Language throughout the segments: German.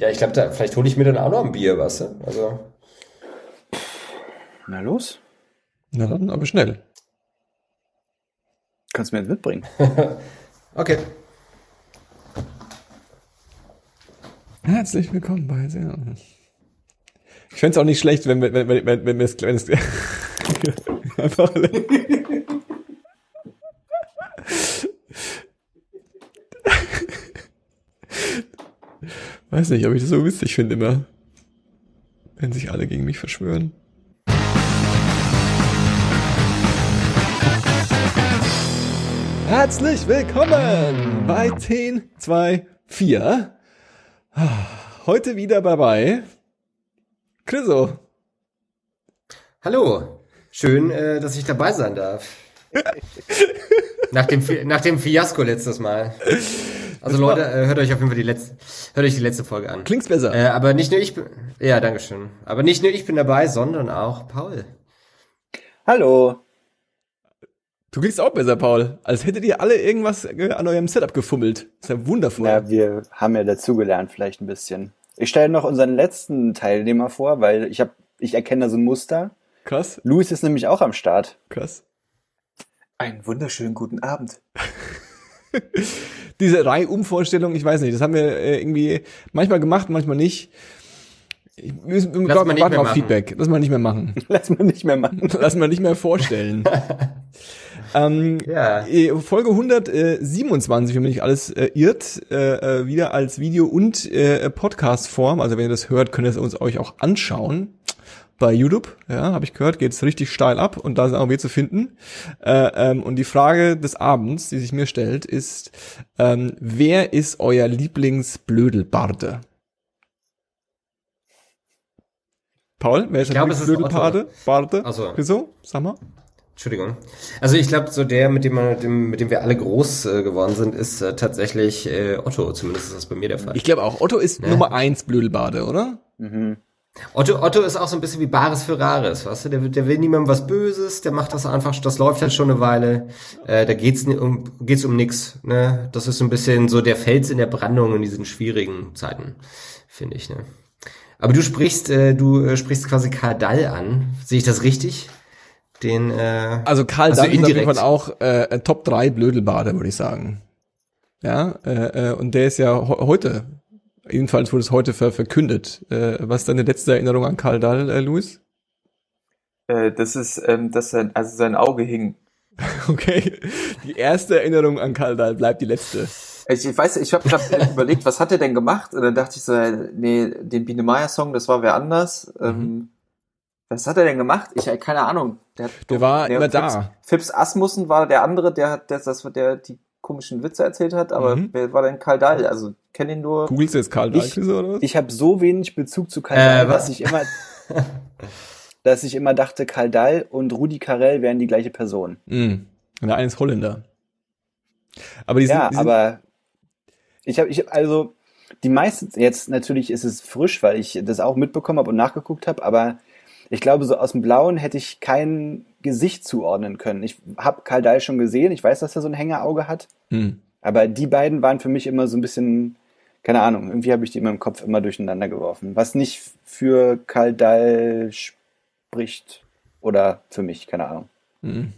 Ja, ich glaube, da, vielleicht hole ich mir dann auch noch ein Bier, weißt du? Also. Na los. Na dann, aber schnell. Kannst du mir jetzt mitbringen. okay. Herzlich willkommen bei sehr. Ich fände es auch nicht schlecht, wenn wir, wenn, wenn, wenn, wenn, es, wenn es einfach. Weiß nicht, ob ich das so witzig finde immer. Wenn sich alle gegen mich verschwören. Herzlich willkommen bei 10, 2, 4. Heute wieder dabei. Chriso. Hallo. Schön, äh, dass ich dabei sein darf. nach, dem, nach dem Fiasko letztes Mal. Also das Leute, äh, hört euch auf jeden Fall die letzte, hört euch die letzte Folge an. Klingt's besser. Äh, aber nicht nur ich bin, ja, dankeschön. Aber nicht nur ich bin dabei, sondern auch Paul. Hallo. Du klingst auch besser, Paul. Als hättet ihr alle irgendwas äh, an eurem Setup gefummelt. ist ja wundervoll. Ja, wir haben ja dazugelernt vielleicht ein bisschen. Ich stelle noch unseren letzten Teilnehmer vor, weil ich habe, ich erkenne da so ein Muster. Krass. Luis ist nämlich auch am Start. Krass. Einen wunderschönen guten Abend. Diese Reihumvorstellung, ich weiß nicht, das haben wir äh, irgendwie manchmal gemacht, manchmal nicht. Ich, wir, wir Lass mal warten auf Feedback. Lass mal nicht mehr machen. Lass mal nicht mehr machen. Lass mal nicht mehr vorstellen. ähm, ja. Äh, Folge 127, wenn mich nicht alles äh, irrt, äh, äh, wieder als Video und äh, Podcast-Form. Also wenn ihr das hört, könnt ihr es uns euch auch anschauen bei YouTube, ja, habe ich gehört, geht's richtig steil ab und da sind auch wir zu finden. Äh, ähm, und die Frage des Abends, die sich mir stellt, ist, ähm, wer ist euer Lieblingsblödelbarde? Paul, wer ist der Lieblingsblödelbarde? Barde? Also, Wieso? Sag mal. Entschuldigung. Also ich glaube, so der, mit dem, man, mit dem, mit dem wir alle groß äh, geworden sind, ist äh, tatsächlich äh, Otto. Zumindest ist das bei mir der Fall. Ich glaube auch. Otto ist Ne? Nummer eins Blödelbade, oder? Mhm. Otto, Otto ist auch so ein bisschen wie Bares für Rares, weißt du? Der, der will niemandem was Böses, der macht das einfach, das läuft halt schon eine Weile. Äh, da geht's um, geht's um nix, ne? Das ist so ein bisschen so der Fels in der Brandung in diesen schwierigen Zeiten, finde ich, ne? Aber du sprichst, äh, du äh, sprichst quasi Karl Dall an. Sehe ich das richtig? Den, äh, Also Karl Also Dall ist auf jeden indirekt. Fall auch äh, Top 3 Blödelbade, würde ich sagen. Ja, äh, äh, und der ist ja he heute, jedenfalls wurde es heute ver verkündet. Äh, was ist deine letzte Erinnerung an Karl Dall, äh, Luis? Äh, das ist, ähm, dass sein, also sein Auge hing. Okay, die erste Erinnerung an Karl Dall bleibt die letzte. Ich, ich weiß, ich habe hab überlegt, was hat er denn gemacht? Und dann dachte ich so, äh, nee, den Biene Meier Song, das war wer anders. Ähm, was hat er denn gemacht? Ich, äh, keine Ahnung. Der, hat Der war immer Fips, da. Fips Asmussen war der andere, der hat, der, das, der die komischen Witze erzählt hat, aber Mhm. wer war denn Karl Dahl? Also, kenne ihn nur. Googlest du jetzt Karl Chris, oder was? Ich habe so wenig Bezug zu Karl Äh, Dahl, was? dass ich immer, dass ich immer dachte, Karl Dahl und Rudi Carell wären die gleiche Person. Mhm. Der eine ist Holländer. Aber die sind, ja, die sind aber ich habe, ich hab, also die meisten, jetzt natürlich ist es frisch, weil ich das auch mitbekommen habe und nachgeguckt habe, aber ich glaube, so aus dem Blauen hätte ich kein Gesicht zuordnen können. Ich habe Karl Dahl schon gesehen, ich weiß, dass er so ein Hängerauge hat, Mhm. Aber die beiden waren für mich immer so ein bisschen, keine Ahnung, irgendwie habe ich die immer im Kopf immer durcheinander geworfen, was nicht für Karl Dahl spricht oder für mich, keine Ahnung. Mhm.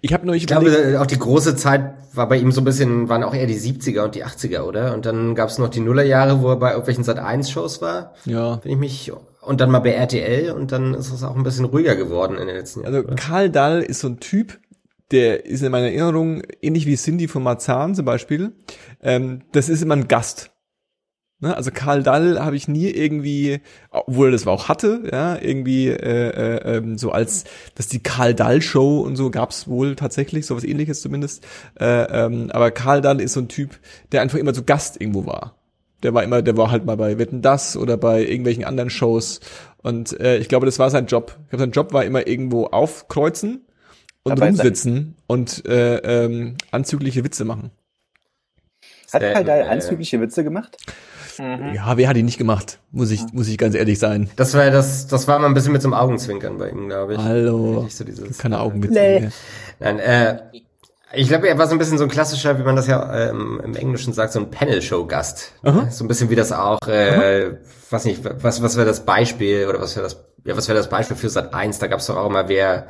Ich habe nur ich ich glaube, auch die große Zeit war bei ihm so ein bisschen, waren auch eher die 70er und die 80er, oder? Und dann gab's noch die Nullerjahre, wo er bei irgendwelchen Sat1-Shows war, ja. wenn ich mich, und dann mal bei RTL und dann ist es auch ein bisschen ruhiger geworden in den letzten Jahren. Also? Karl Dall ist so ein Typ, der ist in meiner Erinnerung ähnlich wie Cindy von Marzahn zum Beispiel. Ähm, das ist immer ein Gast. Ne? Also Karl Dall habe ich nie irgendwie, obwohl er das auch hatte, ja, irgendwie äh, äh, ähm, so als, dass die Karl Dall Show und so gab's wohl tatsächlich, sowas ähnliches zumindest. Äh, ähm, aber Karl Dall ist so ein Typ, der einfach immer so Gast irgendwo war. Der war immer, der war halt mal bei Wetten das oder bei irgendwelchen anderen Shows. Und äh, ich glaube, das war sein Job. Ich glaube, sein Job war immer irgendwo aufkreuzen und rumsitzen und äh, ähm, anzügliche Witze machen. Hat Äh, Karl Dahl äh, anzügliche Witze gemacht? Ja, wer hat ihn nicht gemacht? Muss ich, muss ich ganz ehrlich sein. Das war das, das war immer ein bisschen mit so einem Augenzwinkern bei ihm, glaube ich. Hallo. Nicht so dieses, Keine Augenwitze Nee. mehr. Nein, äh, Ich glaube, er war so ein bisschen so ein klassischer, wie man das ja ähm, im Englischen sagt, so ein Panel-Show-Gast. Ne? So ein bisschen wie das auch, äh, was nicht, was, was wäre das Beispiel oder was wäre das, ja, was wäre das Beispiel für Sat 1? Da gab es doch auch immer wer,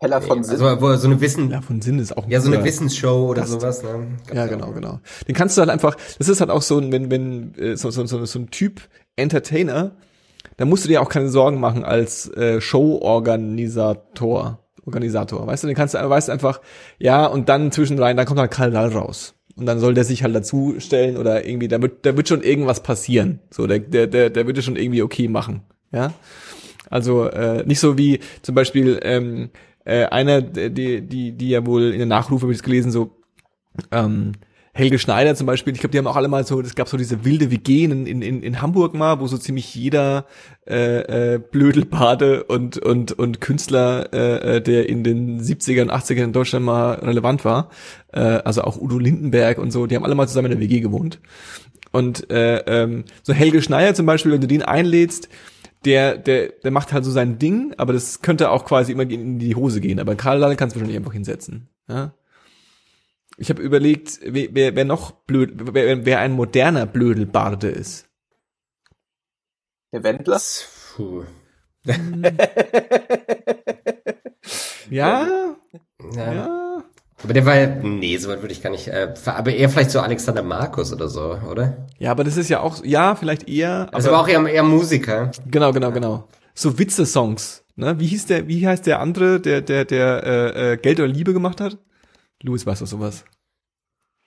Heller von Sinn. also so eine Wissen, Ja, von Sinn ist auch ein ja, so eine Wissensshow oder sowas. Ne? Gab's Ja, genau, genau. Den kannst du halt einfach, das ist halt auch so ein, wenn, wenn, äh, so, so, so, so ein Typ Entertainer, da musst du dir auch keine Sorgen machen als äh, Show-Organisator. Organisator, weißt du, den kannst du, weißt du einfach, ja, und dann zwischenrein, dann kommt halt Karl Dahl raus. Und dann soll der sich halt dazu stellen oder irgendwie, da wird, da wird schon irgendwas passieren. So, der, der, der, der wird es schon irgendwie okay machen. Ja. Also äh, nicht so wie zum Beispiel ähm, äh, einer, die, die, die ja wohl in der Nachrufe habe ich es gelesen, so ähm, Helge Schneider zum Beispiel, ich glaube, die haben auch alle mal so, es gab so diese wilde WG in, in, in Hamburg mal, wo so ziemlich jeder äh, äh, Blödelbade und, und, und Künstler, äh, äh, der in den 70ern, 80ern in Deutschland mal relevant war, äh, also auch Udo Lindenberg und so, die haben alle mal zusammen in der WG gewohnt. Und äh, ähm, so Helge Schneider zum Beispiel, wenn du den einlädst, der, der, der macht halt so sein Ding, aber das könnte auch quasi immer in die Hose gehen. Aber Karl Dahl kannst du wahrscheinlich einfach hinsetzen. Ja? Ich habe überlegt, wer, wer, wer noch blöd, wer, wer ein moderner Blödelbarde ist. Der Wendler? Puh. Ja, Ja. ja. Aber der war, ja- nee, so weit würde ich gar nicht, äh, aber eher vielleicht so Alexander Markus oder so, oder? Ja, aber das ist ja auch, ja, vielleicht eher. Aber, Also aber auch eher, eher Musiker. genau, genau, genau. So Witze-Songs. Ne? Wie hieß der, wie heißt der andere, der, der, der äh, äh, Geld oder Liebe gemacht hat? Louis weiß doch sowas.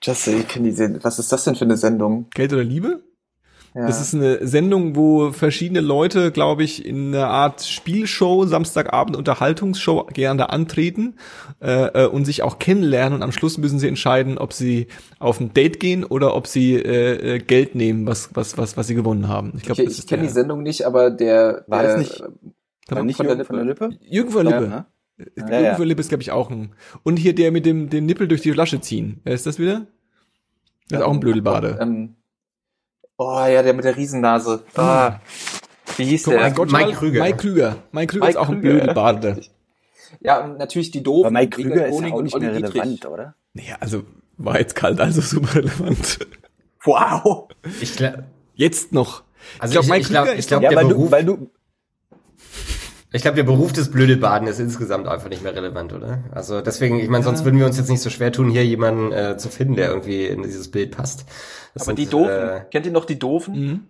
Just, ich kenne die Sendung. Was ist das denn für eine Sendung? Geld oder Liebe? Ja. Das ist eine Sendung, wo verschiedene Leute, glaube ich, in einer Art Spielshow, Samstagabend Unterhaltungshow gerne antreten äh, äh, und sich auch kennenlernen und am Schluss müssen sie entscheiden, ob sie auf ein Date gehen oder ob sie äh, äh, Geld nehmen, was was was was sie gewonnen haben. Ich glaube, ich ich kenne die Sendung nicht, aber der War der, das nicht- War nicht von der Jürgen von der Lippe? Jürgen von der Lippe. ne? Jürgen Ja, ja. von der Lippe ist glaube ich auch ein und hier der mit dem den Nippel durch die Flasche ziehen. Wer ist das wieder? Das ist auch ein Blödelbade. Ähm, oh ja, der mit der Riesennase. Ah, wie hieß Guck der? Gott, Mike Krüger. Mike Krüger. Mike Krüger ist auch ein Krüger. Blödelbade. Ja, und natürlich die doofen. Aber Mike Krüger ist ja auch und nicht mehr Dietrich. relevant, oder? Naja, also war jetzt kalt, also super relevant. Wow. Ich glaube, Jetzt noch. also ich, Mike ich glaube, Krüger ich ist glaube, Ja, der weil Beruf, du, weil du, ich glaube, der Beruf des Blödelbaden ist insgesamt einfach nicht mehr relevant, oder? Also deswegen, ich meine, sonst würden wir uns jetzt nicht so schwer tun, hier jemanden äh, zu finden, der irgendwie in dieses Bild passt. Das Aber sind, die doofen, Äh, kennt ihr noch die doofen? Mhm.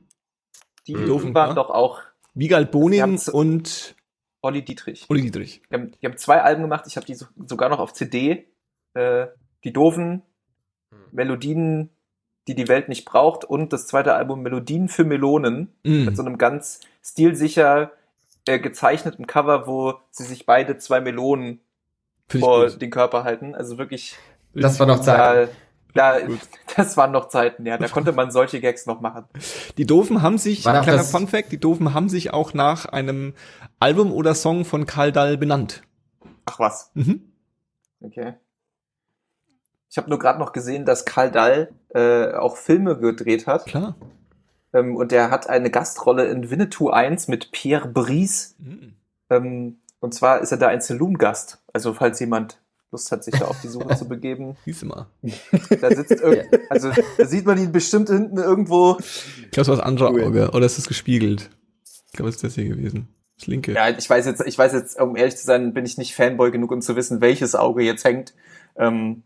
Die Mhm. Doofen, waren ja. doch auch Wiegald haben's- und Olli Dietrich. Uli Dietrich. Die haben, die haben zwei Alben gemacht, ich habe die so, sogar noch auf CD. Äh, die doofen Melodien, die die Welt nicht braucht und das zweite Album Melodien für Melonen Mhm. mit so einem ganz stilsicher äh, gezeichneten Cover, wo sie sich beide zwei Melonen Find vor gut. den Körper halten. Also wirklich, das war noch Zeit. da, da, das waren noch Zeiten, ja. Da konnte man solche Gags noch machen. Die Doofen haben sich, War kleiner Fun Fact, die Doofen haben sich auch nach einem Album oder Song von Karl Dall benannt. Ach was. Mhm. Okay. Ich habe nur gerade noch gesehen, dass Karl Dall äh, auch Filme gedreht hat. Klar. Ähm, und der hat eine Gastrolle in Winnetou 1 mit Pierre Brice. Mhm. Ähm, und zwar ist er da ein Saloon-Gast. Also falls jemand Lust hat, sich da auf die Suche zu begeben. Siehst du mal. Da sitzt irgend, also da sieht man ihn bestimmt hinten irgendwo. Ich glaube, es war das andere. Auge. Oder ist das gespiegelt? Ich glaube, es ist das hier gewesen. Das linke. Ja, ich weiß jetzt, ich weiß jetzt, um ehrlich zu sein, bin ich nicht Fanboy genug, um zu wissen, welches Auge jetzt hängt. Ähm,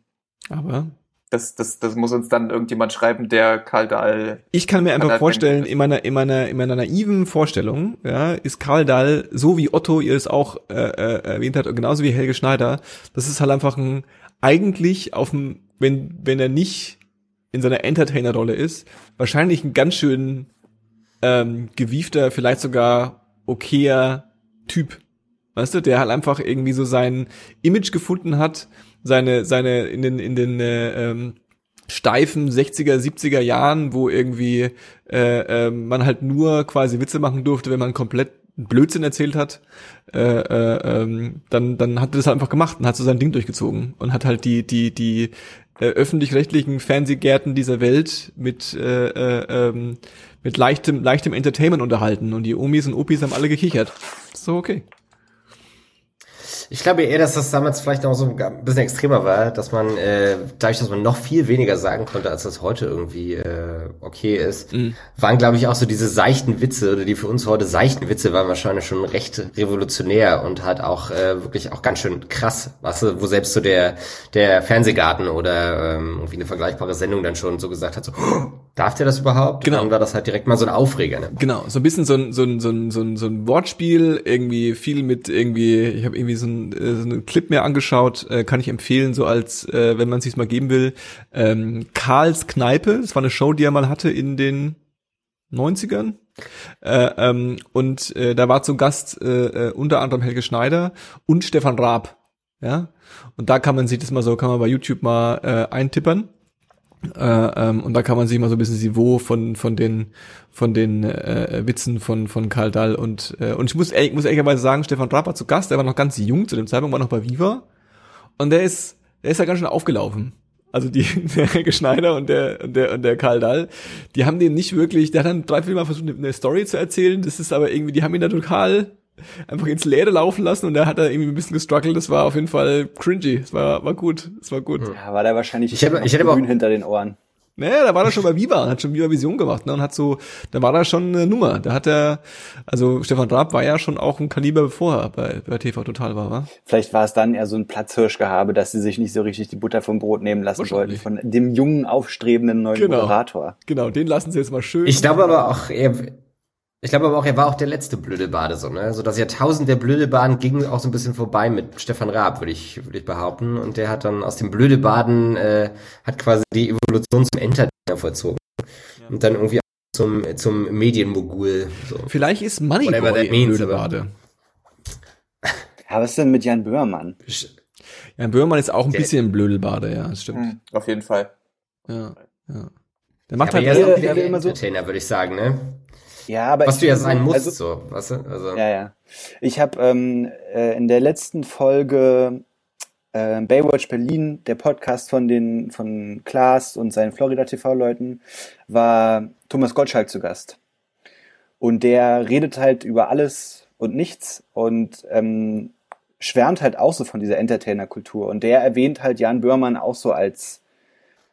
Aber das, das, das muss uns dann irgendjemand schreiben, der Karl Dahl ich kann mir einfach vorstellen, in meiner, in meiner, in meiner naiven Vorstellung, ja, ist Karl Dahl, so wie Otto ihr es auch äh, äh, erwähnt hat, und genauso wie Helge Schneider, das ist halt einfach ein, eigentlich auf dem, wenn, wenn er nicht in seiner Entertainer-Rolle ist, wahrscheinlich ein ganz schön ähm, gewiefter, vielleicht sogar okayer Typ. Weißt du, der halt einfach irgendwie so sein Image gefunden hat, seine, seine, in den, in den äh, ähm, steifen 60er, 70er Jahren, wo irgendwie äh, äh, man halt nur quasi Witze machen durfte, wenn man komplett Blödsinn erzählt hat, äh, äh, ähm, dann, dann hat er das halt einfach gemacht und hat so sein Ding durchgezogen und hat halt die, die, die äh, öffentlich-rechtlichen Fernsehgärten dieser Welt mit, äh, äh, ähm, mit leichtem, leichtem Entertainment unterhalten und die Omis und Opis haben alle gekichert. So, okay. Ich glaube eher, dass das damals vielleicht noch so ein bisschen extremer war, dass man, äh, dadurch, dass man noch viel weniger sagen konnte, als das heute irgendwie äh, okay ist, mhm. waren, glaube ich, auch so diese seichten Witze oder die für uns heute seichten Witze waren wahrscheinlich schon recht revolutionär und halt auch äh, wirklich auch ganz schön krass, weißt du, wo selbst so der, der Fernsehgarten oder ähm, irgendwie eine vergleichbare Sendung dann schon so gesagt hat, so, oh, darf der das überhaupt? Genau. Und dann war das halt direkt mal so ein Aufreger. Ne? Genau, so ein bisschen so ein, so ein, so ein, so ein, so ein Wortspiel, irgendwie viel mit irgendwie, ich habe irgendwie so ein, äh, so einen Clip mir angeschaut, äh, kann ich empfehlen, so als, äh, wenn man es sich mal geben will, ähm, Karls Kneipe, das war eine Show, die er mal hatte in den 90ern. Äh, ähm, und äh, da war zum Gast äh, äh, unter anderem Helge Schneider und Stefan Raab. Ja, und da kann man sich das mal so, kann man bei YouTube mal äh, eintippern. Äh, ähm, und da kann man sich mal so ein bisschen Niveau von von den von den äh, Witzen von von Karl Dall und äh, und ich muss ich muss ehrlicherweise sagen, Stefan Trapp war zu Gast, der war noch ganz jung zu dem Zeitpunkt, war noch bei Viva und der ist der ist ja ganz schön aufgelaufen. Also die der Helge Schneider und der und der und der Karl Dall, die haben den nicht wirklich, der hat dann drei, vier Mal versucht eine Story zu erzählen, das ist aber irgendwie, die haben ihn da total einfach ins Leere laufen lassen und da hat er irgendwie ein bisschen gestruggelt. Das war auf jeden Fall cringy. Es war, war gut. Es war gut. Ja, war da wahrscheinlich ich hätte, ich hätte grün hinter den Ohren. Naja, da war er schon bei Viva, hat schon Viva Vision gemacht, ne, und hat so, da war da schon eine Nummer. Da hat er, also Stefan Raab war ja schon auch ein Kaliber, bevor er bei, bei TV Total war, wa? Vielleicht war es dann eher so ein Platzhirschgehabe, dass sie sich nicht so richtig die Butter vom Brot nehmen lassen wollten von dem jungen, aufstrebenden neuen genau. Moderator. Genau, den lassen sie jetzt mal schön. Ich glaube aber auch, er, ich glaube aber auch, er war auch der letzte Blödelbade, so, ne? So das Jahrtausend der Blödelbaden ging auch so ein bisschen vorbei mit Stefan Raab, würde ich, würde ich behaupten. Und der hat dann aus dem Blödelbaden, äh, hat quasi die Evolution zum Entertainer vollzogen. Ja. Und dann irgendwie zum, zum Medienmogul. So. Vielleicht ist Moneyboy Blödelbade. Ja, was ist denn mit Jan Böhmermann? Jan Böhmermann ist auch ein der, bisschen Blödelbade, ja, das stimmt. Hm, auf jeden Fall. Ja, ja. Der macht ja, halt aber halt ja, immer so. Entertainer, würde ich sagen, ne? Ja, aber was du ja sein musst, also, so, weißt du? Also. Ja, ja. Ich habe ähm, äh, in der letzten Folge äh, Baywatch Berlin, der Podcast von den von Klaas und seinen Florida TV Leuten, war Thomas Gottschalk zu Gast. Und der redet halt über alles und nichts und ähm, schwärmt halt auch so von dieser Entertainer-Kultur. Und der erwähnt halt Jan Böhrmann auch so als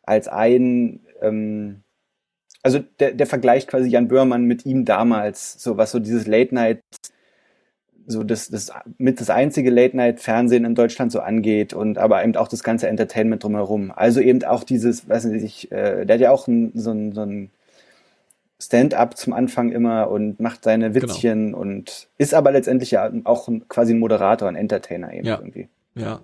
als ein ähm, also der, der vergleicht quasi Jan Böhrmann mit ihm damals, so was so dieses Late Night, so das, das mit das einzige Late Night Fernsehen in Deutschland so angeht und aber eben auch das ganze Entertainment drumherum. Also eben auch dieses, weiß nicht, äh, der hat ja auch ein, so ein, so ein Stand-up zum Anfang immer und macht seine genau. Witzchen genau. und ist aber letztendlich ja auch ein, quasi ein Moderator, ein Entertainer eben ja. irgendwie. Ja.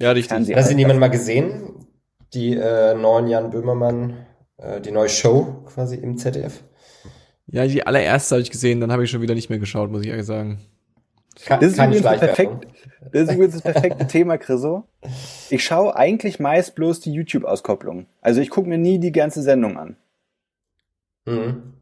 Ja, richtig. Hast du jemand mal gesehen? Die äh, neuen Jan Böhmermann äh, die neue Show quasi im ZDF. Ja, die allererste habe ich gesehen, dann habe ich schon wieder nicht mehr geschaut, muss ich ehrlich sagen. das, ist übrigens das, perfekt, das ist übrigens das perfekte Thema, Chriso. Ich schaue eigentlich meist bloß die YouTube-Auskopplung. Also ich gucke mir nie die ganze Sendung an. Mhm.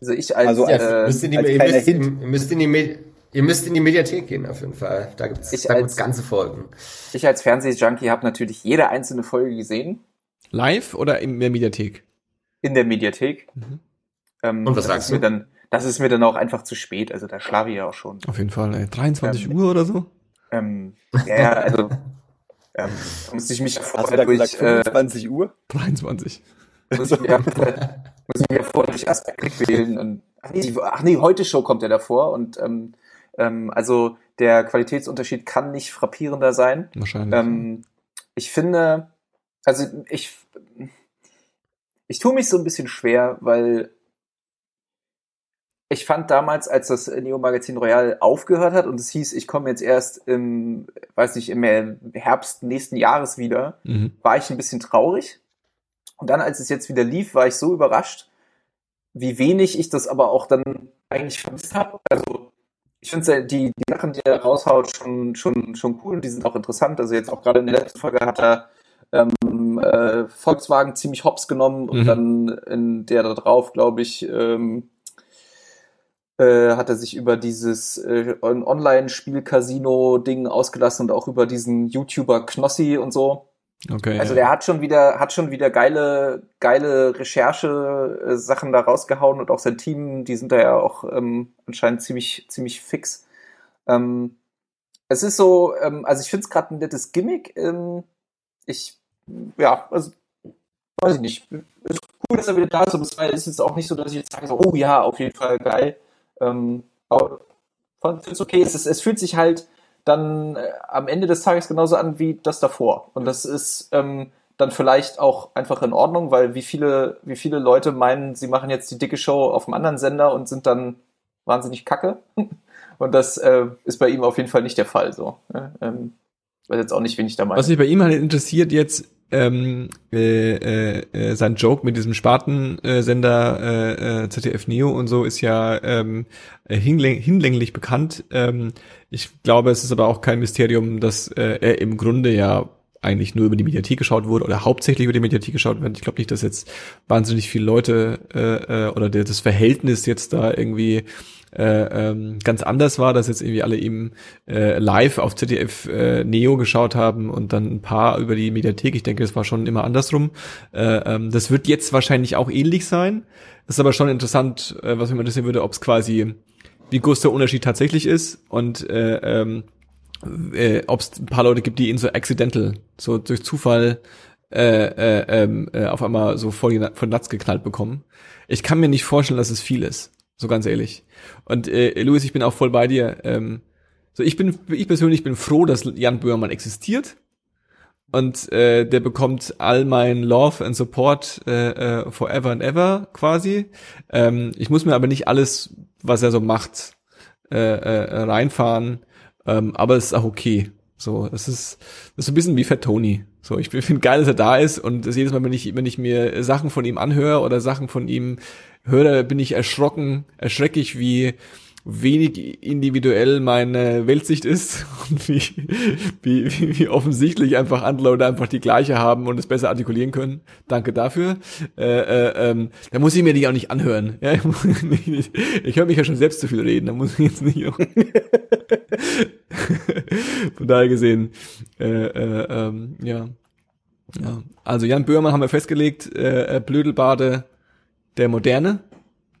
Also ich als, also als, äh, müsst in die, als ihr, müsst, ihr, müsst in die Ihr müsst in die Mediathek gehen, auf jeden Fall. Da gibt es ganze Folgen. Ich als Fernsehjunkie habe natürlich jede einzelne Folge gesehen. Live oder in der Mediathek? In der Mediathek. Mhm. Ähm, Und was sagst du? Dann, das ist mir dann auch einfach zu spät. Also da schlafe ich ja auch schon. Auf jeden Fall. Ey. 23 ähm, Uhr oder so? Ähm, ja, also ähm, da musste ich mich vorher Hast du da durch, gesagt, 25 äh, Uhr? 23. Muss ich, ja, muss ich mir vorher durch Aspekt wählen. Und, ach, nee, ach nee, heute Show kommt ja davor. Und ähm, ähm, also der Qualitätsunterschied kann nicht frappierender sein. Wahrscheinlich. Ähm, ich finde, also ich, ich tue mich so ein bisschen schwer, weil ich fand damals, als das Neo Magazin Royal aufgehört hat und es hieß, ich komme jetzt erst im, weiß nicht, im Herbst nächsten Jahres wieder, mhm. war ich ein bisschen traurig. Und dann, als es jetzt wieder lief, war ich so überrascht, wie wenig ich das aber auch dann eigentlich vermisst habe. Also ich finde die, die Sachen, die er raushaut, schon, schon, schon cool. Die sind auch interessant. Also jetzt auch gerade in der letzten Folge hat er ähm, äh, Volkswagen ziemlich hops genommen und mhm. dann in der da drauf, glaube ich, ähm, äh, hat er sich über dieses äh, Online-Spiel-Casino-Ding ausgelassen und auch über diesen YouTuber Knossi und so. Okay. Also der hat schon wieder, hat schon wieder geile, geile Recherche-Sachen da rausgehauen und auch sein Team, die sind da ja auch ähm, anscheinend ziemlich, ziemlich fix. Ähm, es ist so, ähm, also ich finde es gerade ein nettes Gimmick. Ähm, ich, ja, also weiß ich nicht. Ist cool, dass er wieder da ist, aber es ist jetzt auch nicht so, dass ich jetzt sage, oh ja, auf jeden Fall geil. Ähm, aber es okay. Es, ist, es fühlt sich halt dann äh, am Ende des Tages genauso an wie das davor. Und das ist ähm, dann vielleicht auch einfach in Ordnung, weil wie viele, wie viele Leute meinen, sie machen jetzt die dicke Show auf einem anderen Sender und sind dann wahnsinnig kacke. Und das äh, ist bei ihm auf jeden Fall nicht der Fall. So. Ne? Ähm, weiß jetzt auch nicht, wen ich da meine. Was mich bei ihm halt interessiert jetzt, ähm, äh, äh, äh, sein Joke mit diesem Spartensender äh, äh, ZDF Neo und so ist ja ähm, hinläng hinlänglich bekannt. Ähm, ich glaube, es ist aber auch kein Mysterium, dass äh, er im Grunde ja eigentlich nur über die Mediathek geschaut wurde oder hauptsächlich über die Mediathek geschaut wird. Ich glaube nicht, dass jetzt wahnsinnig viele Leute äh, äh, oder der, das Verhältnis jetzt da irgendwie äh, ähm, ganz anders war, dass jetzt irgendwie alle eben äh, live auf ZDF äh, Neo geschaut haben und dann ein paar über die Mediathek. Ich denke, das war schon immer andersrum. Äh, ähm, das wird jetzt wahrscheinlich auch ähnlich sein. Das ist aber schon interessant, äh, was mich interessieren würde, ob es quasi, wie groß der Unterschied tatsächlich ist und äh, ähm, äh, ob es ein paar Leute gibt, die ihn so accidental, so durch Zufall äh, äh, ähm, äh, auf einmal so vor den Latz geknallt bekommen. Ich kann mir nicht vorstellen, dass es viel ist. So ganz ehrlich. Und äh, Louis, ich bin auch voll bei dir. Ähm, so ich bin, ich persönlich bin froh, dass Jan Böhmermann existiert. Und äh, der bekommt all mein Love and Support äh, äh, forever and ever quasi. Ähm, ich muss mir aber nicht alles, was er so macht, äh, äh, reinfahren. Ähm, aber es ist auch okay. So, es ist, das ist ein bisschen wie Fat Tony. So, ich finde geil, dass er da ist und das jedes Mal, wenn ich, wenn ich mir Sachen von ihm anhöre oder Sachen von ihm höre, bin ich erschrocken, erschreckig, wie wenig individuell meine Weltsicht ist und wie, wie, wie offensichtlich einfach andere Leute einfach die gleiche haben und es besser artikulieren können. Danke dafür. Äh, äh, ähm, da muss ich mir die auch nicht anhören. Ja, ich, ich höre mich ja schon selbst zu viel reden, da muss ich jetzt nicht. Von daher gesehen, äh, äh, ähm, ja. ja. Also Jan Böhmermann haben wir festgelegt, äh, äh Blödelbade der Moderne,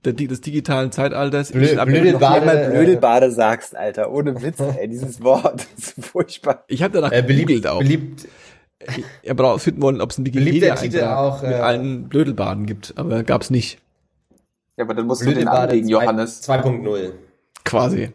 der, des digitalen Zeitalters. Blö Blödelbade, mal Blödelbade sagst, Alter, ohne Witz, ey, dieses Wort, ist furchtbar. Ich habe danach äh, beliebt, auch. Beliebt, ich habe finden wollen, ob es ein Wikipedia auch, mit äh, allen Blödelbaden gibt, aber gab's nicht. Ja, aber dann musst du den anlegen, Johannes. 2.0. Quasi.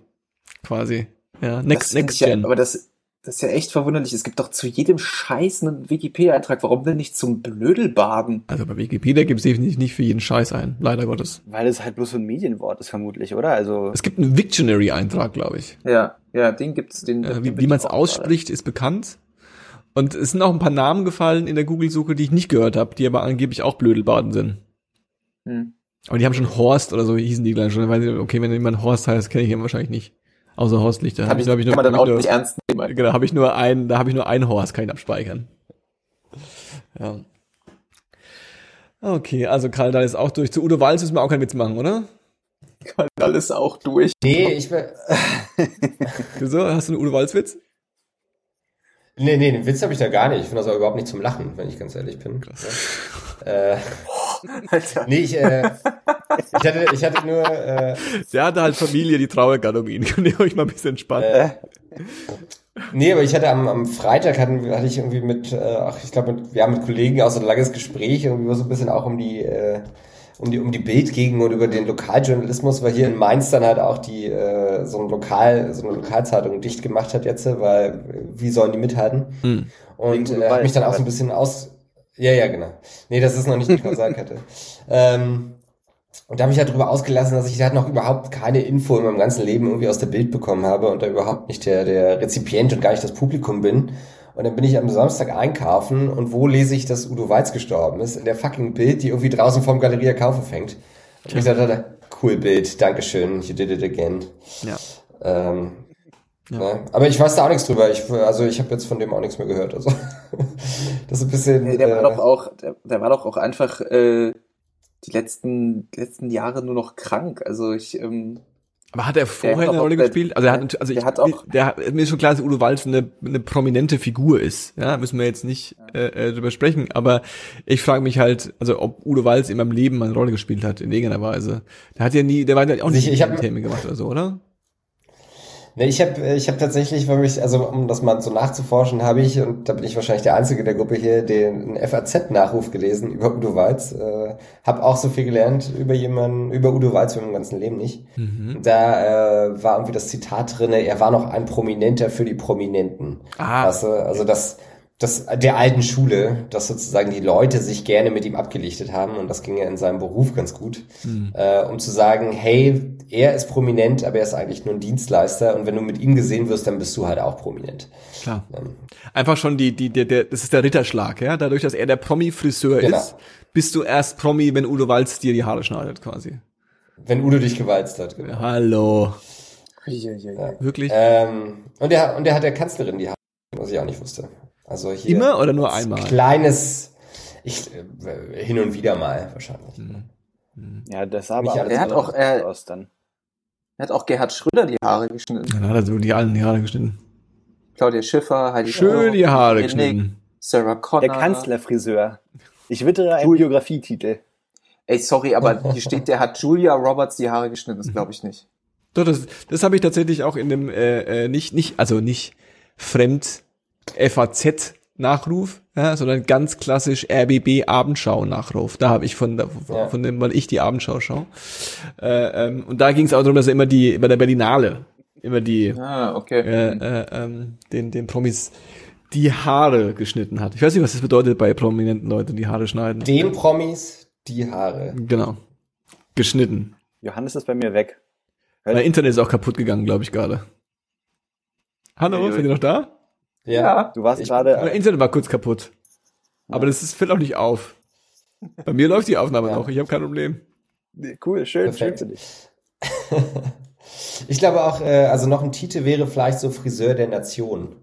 Quasi. Ja, next, next gen. Ja, aber das, das ist ja echt verwunderlich. Es gibt doch zu jedem Scheiß einen Wikipedia-Eintrag. Warum denn nicht zum Blödelbaden? Also bei Wikipedia gibt es definitiv nicht für jeden Scheiß ein, leider Gottes. Weil es halt bloß so ein Medienwort ist vermutlich, oder? Also es gibt einen Wiktionary-Eintrag, glaube ich. Ja, ja, den gibt's. Den, äh, wie wie man es ausspricht, ist bekannt. Und es sind auch ein paar Namen gefallen in der Google-Suche, die ich nicht gehört habe, die aber angeblich auch Blödelbaden sind. Hm. Aber die haben schon Horst oder so hießen die gleich schon. Okay, wenn jemand Horst heißt, kenne ich ihn wahrscheinlich nicht. Außer Horstlichter. Hab ich, hab ich nur, kann man dann auch nur, nicht ernst nehmen. Genau, habe ich nur ein, da habe ich nur ein Horst, kann ich abspeichern. Ja. Okay, also Karl Dahl ist auch durch. Zu Udo Walz müssen wir auch keinen Witz machen, oder? Karl Dahl ist auch durch. Nee, ich will. Wieso? Hast du einen Udo Walz-Witz? Nee, nee, den Witz habe ich da gar nicht. Ich finde das auch überhaupt nicht zum Lachen, wenn ich ganz ehrlich bin. äh, nee, ich, äh, ich, hatte, ich hatte nur... Äh, Der hatte halt Familie, die traurig an um ihn. Könnt ihr euch mal ein bisschen entspannen? Äh, nee, aber ich hatte am, am Freitag hatten, hatte ich irgendwie mit, äh, ach, ich glaube, wir haben mit Kollegen auch so ein langes Gespräch, irgendwie so ein bisschen auch um die... Äh, um die um die Bildgegend und über den Lokaljournalismus, weil hier in Mainz dann halt auch die äh, so ein Lokal so eine Lokalzeitung dicht gemacht hat jetzt, weil wie sollen die mithalten? Hm. Und äh, hat mich dann auch so ein bisschen aus ja ja genau. Nee, das ist noch nicht die Kausalkette. ähm, und da habe ich halt drüber ausgelassen, dass ich halt noch überhaupt keine Info in meinem ganzen Leben irgendwie aus der Bild bekommen habe und da überhaupt nicht der, der Rezipient und gar nicht das Publikum bin. Und dann bin ich am Samstag einkaufen und wo lese ich, dass Udo Weiz gestorben ist? In der fucking Bild, die irgendwie draußen vorm Galeria Kaufe fängt. Und ich dachte, cool Bild, Dankeschön, you did it again. Ja. Ähm, ja. Ne? Aber ich weiß da auch nichts drüber. Ich, also ich habe jetzt von dem auch nichts mehr gehört. Also das ist ein bisschen. Nee, der äh, war doch auch, der, der war doch auch einfach äh, die letzten letzten Jahre nur noch krank. Also ich ähm, aber hat er vorher eine Rolle gespielt? Also er hat, also der ich, hat auch, der, mir ist schon klar, dass Udo Walz eine, eine prominente Figur ist. Ja, müssen wir jetzt nicht äh, äh, drüber sprechen. Aber ich frage mich halt, also ob Udo Walz in meinem Leben eine Rolle gespielt hat in irgendeiner Weise. Der hat ja nie, der war ja auch nicht ich, ich hab, Themen gemacht oder so, oder? Ne, ich habe ich hab tatsächlich, weil ich, also um das mal so nachzuforschen, habe ich, und da bin ich wahrscheinlich der Einzige der Gruppe hier, den FAZ-Nachruf gelesen über Udo Walz. Äh, habe auch so viel gelernt über jemanden, über Udo Walz im ganzen Leben nicht. Mhm. Da äh, war irgendwie das Zitat drinne, er war noch ein Prominenter für die Prominenten. Ah. Weißt du? Also das das, der alten Schule, dass sozusagen die Leute sich gerne mit ihm abgelichtet haben und das ging ja in seinem Beruf ganz gut, mhm. äh, um zu sagen, hey, er ist prominent, aber er ist eigentlich nur ein Dienstleister und wenn du mit ihm gesehen wirst, dann bist du halt auch prominent. Klar. Ähm. Einfach schon die, die, der, der, das ist der Ritterschlag, ja, dadurch, dass er der Promi-Friseur genau. ist, bist du erst Promi, wenn Udo Walz dir die Haare schneidet, quasi. Wenn Udo dich gewalzt hat, genau. Hallo. Ja. Wirklich? Ähm, und er, und er hat der Kanzlerin die Haare, was ich auch nicht wusste. Also hier Immer oder nur einmal? Kleines, ich, äh, hin und wieder mal wahrscheinlich. Mhm. Mhm. Ja, das aber Mich, er hat auch, äh, aus dann. Er hat auch Gerhard Schröder die Haare geschnitten. Dann hat er so die allen die Haare geschnitten. Claudia Schiffer, Heidi Schön die Haare Nick, geschnitten. Sarah Connor. Der Kanzlerfriseur. Ich wittere einen Biografietitel. Ey, sorry, aber hier steht, der hat Julia Roberts die Haare geschnitten. Das glaube ich nicht. Doch, das, das habe ich tatsächlich auch in dem, äh, äh nicht, nicht, also nicht fremd FAZ-Nachruf, ja, sondern ganz klassisch RBB Abendschau-Nachruf. Da habe ich von, ja. von dem, weil ich die Abendschau schaue. Äh, ähm, und da ging es auch darum, dass er immer die, bei der Berlinale, immer die, ah, okay. äh, äh, ähm, den, den Promis die Haare geschnitten hat. Ich weiß nicht, was das bedeutet bei prominenten Leuten, die Haare schneiden. Den Promis die Haare. Genau. Geschnitten. Johannes ist bei mir weg. Mein Internet ist auch kaputt gegangen, glaube ich gerade. Hallo, seid ihr noch da? Ja. Du warst gerade. Mein Internet war kurz kaputt. Aber das ist, fällt auch nicht auf. Bei mir läuft die Aufnahme ja. noch. Ich habe kein Problem. Nee, cool, schön, Perfekt. schön für dich. ich glaube auch, äh, also noch ein Titel wäre vielleicht so Friseur der Nation.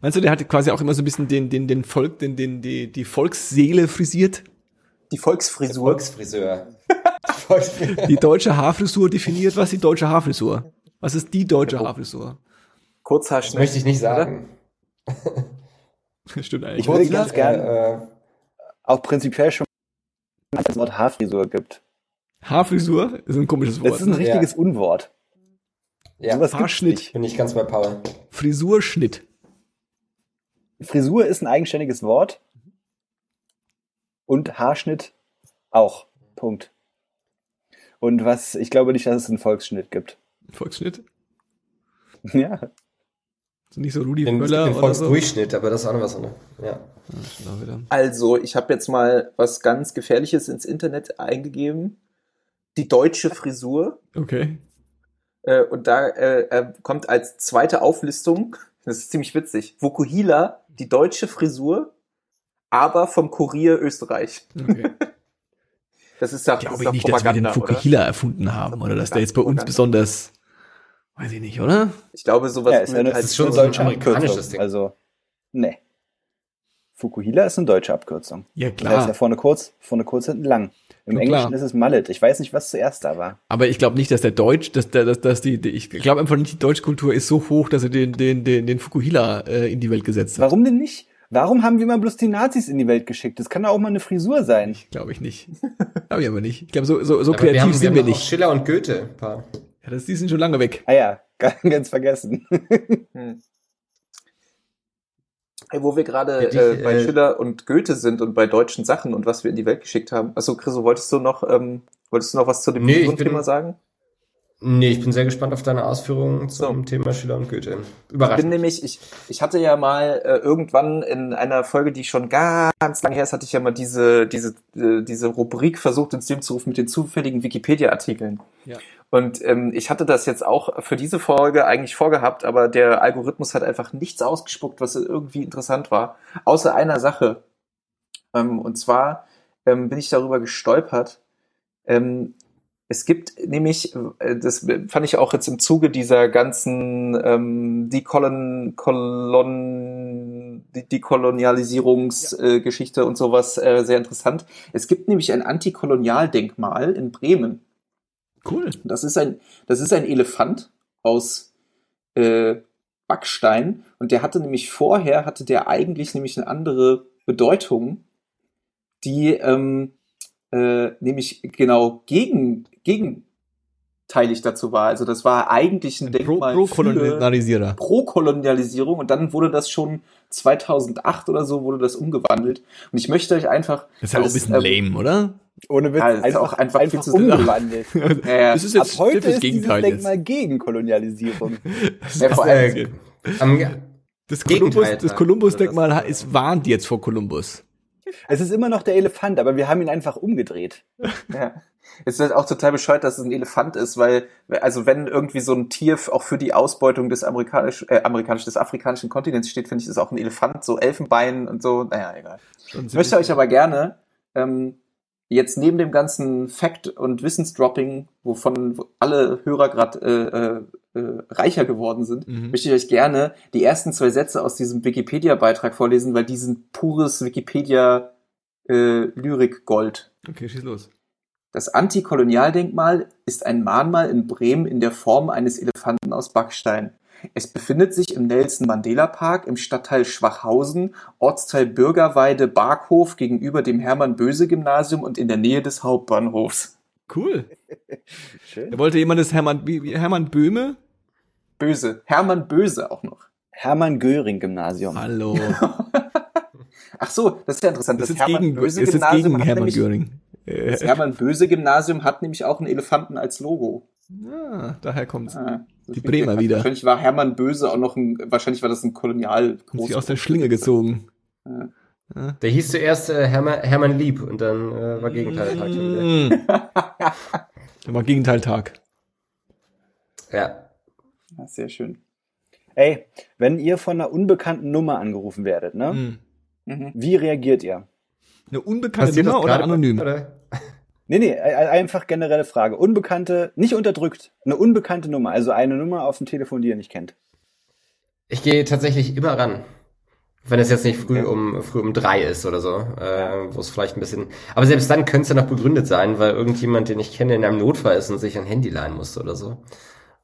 Meinst du, der hat quasi auch immer so ein bisschen den, den, den Volk, den, den, die, die Volksseele frisiert? Die Volksfrisur. Der Volksfriseur. die deutsche Haarfrisur definiert, was ist die deutsche Haarfrisur? Was ist die deutsche Haarfrisur? Kurzhaarschnitt. Das möchte ich nicht sagen. Stimmt eigentlich. Ich würde ganz gerne äh, auch prinzipiell schon das Wort Haarfrisur gibt. Haarfrisur ist ein komisches Wort. Das ist ein richtiges ja. Unwort. Ja, was Haarschnitt. Bin ich ganz bei Paul. Frisurschnitt. Frisur ist ein eigenständiges Wort. Und Haarschnitt auch. Punkt. Und was, ich glaube nicht, dass es einen Volksschnitt gibt. Volksschnitt? Ja. Nicht so Rudi den, Völler den Volksdurchschnitt, so. aber das ist auch noch was anderes. Ja. Also, ich habe jetzt mal was ganz Gefährliches ins Internet eingegeben. Die deutsche Frisur. Okay. Äh, und da äh, kommt als zweite Auflistung, das ist ziemlich witzig, Vokuhila, die deutsche Frisur, aber vom Kurier Österreich. Okay. Das ist ja Glaube ich nicht, dass wir den Fukuhila erfunden haben oder dass der jetzt bei uns besonders Weiß ich nicht, oder? Ich glaube, sowas ja, ist, ja, halt ist schon so ein amerikanisches Ding. Also, nee. Fukuhila ist eine deutsche Abkürzung. Ja, klar. Der ist ja vorne kurz, vorne kurz hinten lang. Im Schon Englischen klar. ist es Mallet. Ich weiß nicht, was zuerst da war. Aber ich glaube nicht, dass der Deutsch, dass, dass, dass die, die ich glaube einfach nicht, die Deutschkultur ist so hoch, dass er den, den, den, den Fukuhila äh, in die Welt gesetzt hat. Warum denn nicht? Warum haben wir mal bloß die Nazis in die Welt geschickt? Das kann doch auch mal eine Frisur sein. Glaube ich nicht. glaube ich aber nicht. Ich glaube, so, so, so kreativ wir haben, sind wir, wir nicht. Schiller und Goethe. Paar. Ja, das, die sind schon lange weg. Ah ja, ganz vergessen. hm. Hey, wo wir gerade äh, bei äh, Schiller und Goethe sind und bei deutschen Sachen und was wir in die Welt geschickt haben. Also Chris, wolltest du noch, ähm, wolltest du noch was zu dem nee, Thema sagen? Nee, ich bin sehr gespannt auf deine Ausführungen zum so. Thema Schiller und Goethe. Überraschend. Ich bin nämlich, ich, ich hatte ja mal äh, irgendwann in einer Folge, die schon ganz lange her ist, hatte ich ja mal diese, diese, äh, diese Rubrik versucht ins Leben zu rufen mit den zufälligen Wikipedia-Artikeln. Ja. Und ähm, ich hatte das jetzt auch für diese Folge eigentlich vorgehabt, aber der Algorithmus hat einfach nichts ausgespuckt, was irgendwie interessant war, außer einer Sache. Ähm, und zwar ähm, bin ich darüber gestolpert. Ähm, es gibt nämlich, äh, das fand ich auch jetzt im Zuge dieser ganzen ähm, Dekolon, Kolon, Dekolonialisierungsgeschichte ja. äh, und sowas äh, sehr interessant. Es gibt nämlich ein Antikolonialdenkmal in Bremen. Cool. Das ist ein, das ist ein Elefant aus äh, Backstein und der hatte nämlich vorher, hatte der eigentlich nämlich eine andere Bedeutung, die ähm, äh, nämlich genau gegen, gegen teilig dazu war. Also das war eigentlich ein, ein Denkmal pro, pro Kolonialisierer. Pro Kolonialisierung und dann wurde das schon 2008 oder so wurde das umgewandelt. Und ich möchte euch einfach. Das ist ja auch ein bisschen äh, lame, oder? Ohne Witz, Ja, das ist einfach, auch einfach einfach viel zu- umgewandelt. Ja, ja. Das ist Ab jetzt heute das ist dieses Gegenteil jetzt. Denkmal gegen Kolonialisierung. Ja, vor allem, am, Das Columbus, das ja. Columbus-Denkmal ha- ist warnt jetzt vor Columbus. Es ist immer noch der Elefant, aber wir haben ihn einfach umgedreht. Ja. Es ist auch total bescheuert, dass es ein Elefant ist, weil, also wenn irgendwie so ein Tier auch für die Ausbeutung des amerikanisch, äh, amerikanisch, des afrikanischen Kontinents steht, finde ich, ist auch ein Elefant, so Elfenbein und so, naja, egal. Ich möchte euch aber gerne, ähm, jetzt neben dem ganzen Fact- und Wissensdropping, wovon alle Hörer gerade äh, äh, äh, reicher geworden sind, Mhm. möchte ich euch gerne die ersten zwei Sätze aus diesem Wikipedia-Beitrag vorlesen, weil die sind pures Wikipedia-Lyrik-Gold. Okay, schieß los. Das Antikolonialdenkmal ist ein Mahnmal in Bremen in der Form eines Elefanten aus Backstein. Es befindet sich im Nelson Mandela Park im Stadtteil Schwachhausen, Ortsteil Bürgerweide Barkhof gegenüber dem Hermann Böse Gymnasium und in der Nähe des Hauptbahnhofs. Cool. Schön. Da wollte jemand das Hermann, Hermann Böhme? Böse. Hermann Böse auch noch. Hermann Göring Gymnasium. Hallo. Ach so, das ist ja interessant. Das ist Hermann gegen, das ist jetzt gegen Hermann Göring. Das Hermann Böse Gymnasium hat nämlich auch einen Elefanten als Logo. Ah, daher kommt's. Ah, Die Bremer wieder. Wahrscheinlich war Hermann Böse auch noch ein, wahrscheinlich war das ein Kolonial Hat sich aus der Schlinge gezogen. der hieß zuerst äh, Hermann, Hermann Lieb und dann äh, war Gegenteiltag wieder. Mm. Da war Gegenteiltag. Ja. Ja, sehr schön. Ey, wenn ihr von einer unbekannten Nummer angerufen werdet, ne? Mm. Mhm. Wie reagiert ihr? Eine unbekannte Nummer oder gerade anonym? Oder? Nee, nee, einfach generelle Frage. Unbekannte, nicht unterdrückt, eine unbekannte Nummer, also eine Nummer auf dem Telefon, die ihr nicht kennt. Ich gehe tatsächlich immer ran. Wenn es jetzt nicht früh Okay. um früh um drei ist oder so, äh, wo es vielleicht ein bisschen. Aber selbst dann könnte es ja noch begründet sein, weil irgendjemand, den ich kenne, in einem Notfall ist und sich ein Handy leihen musste oder so.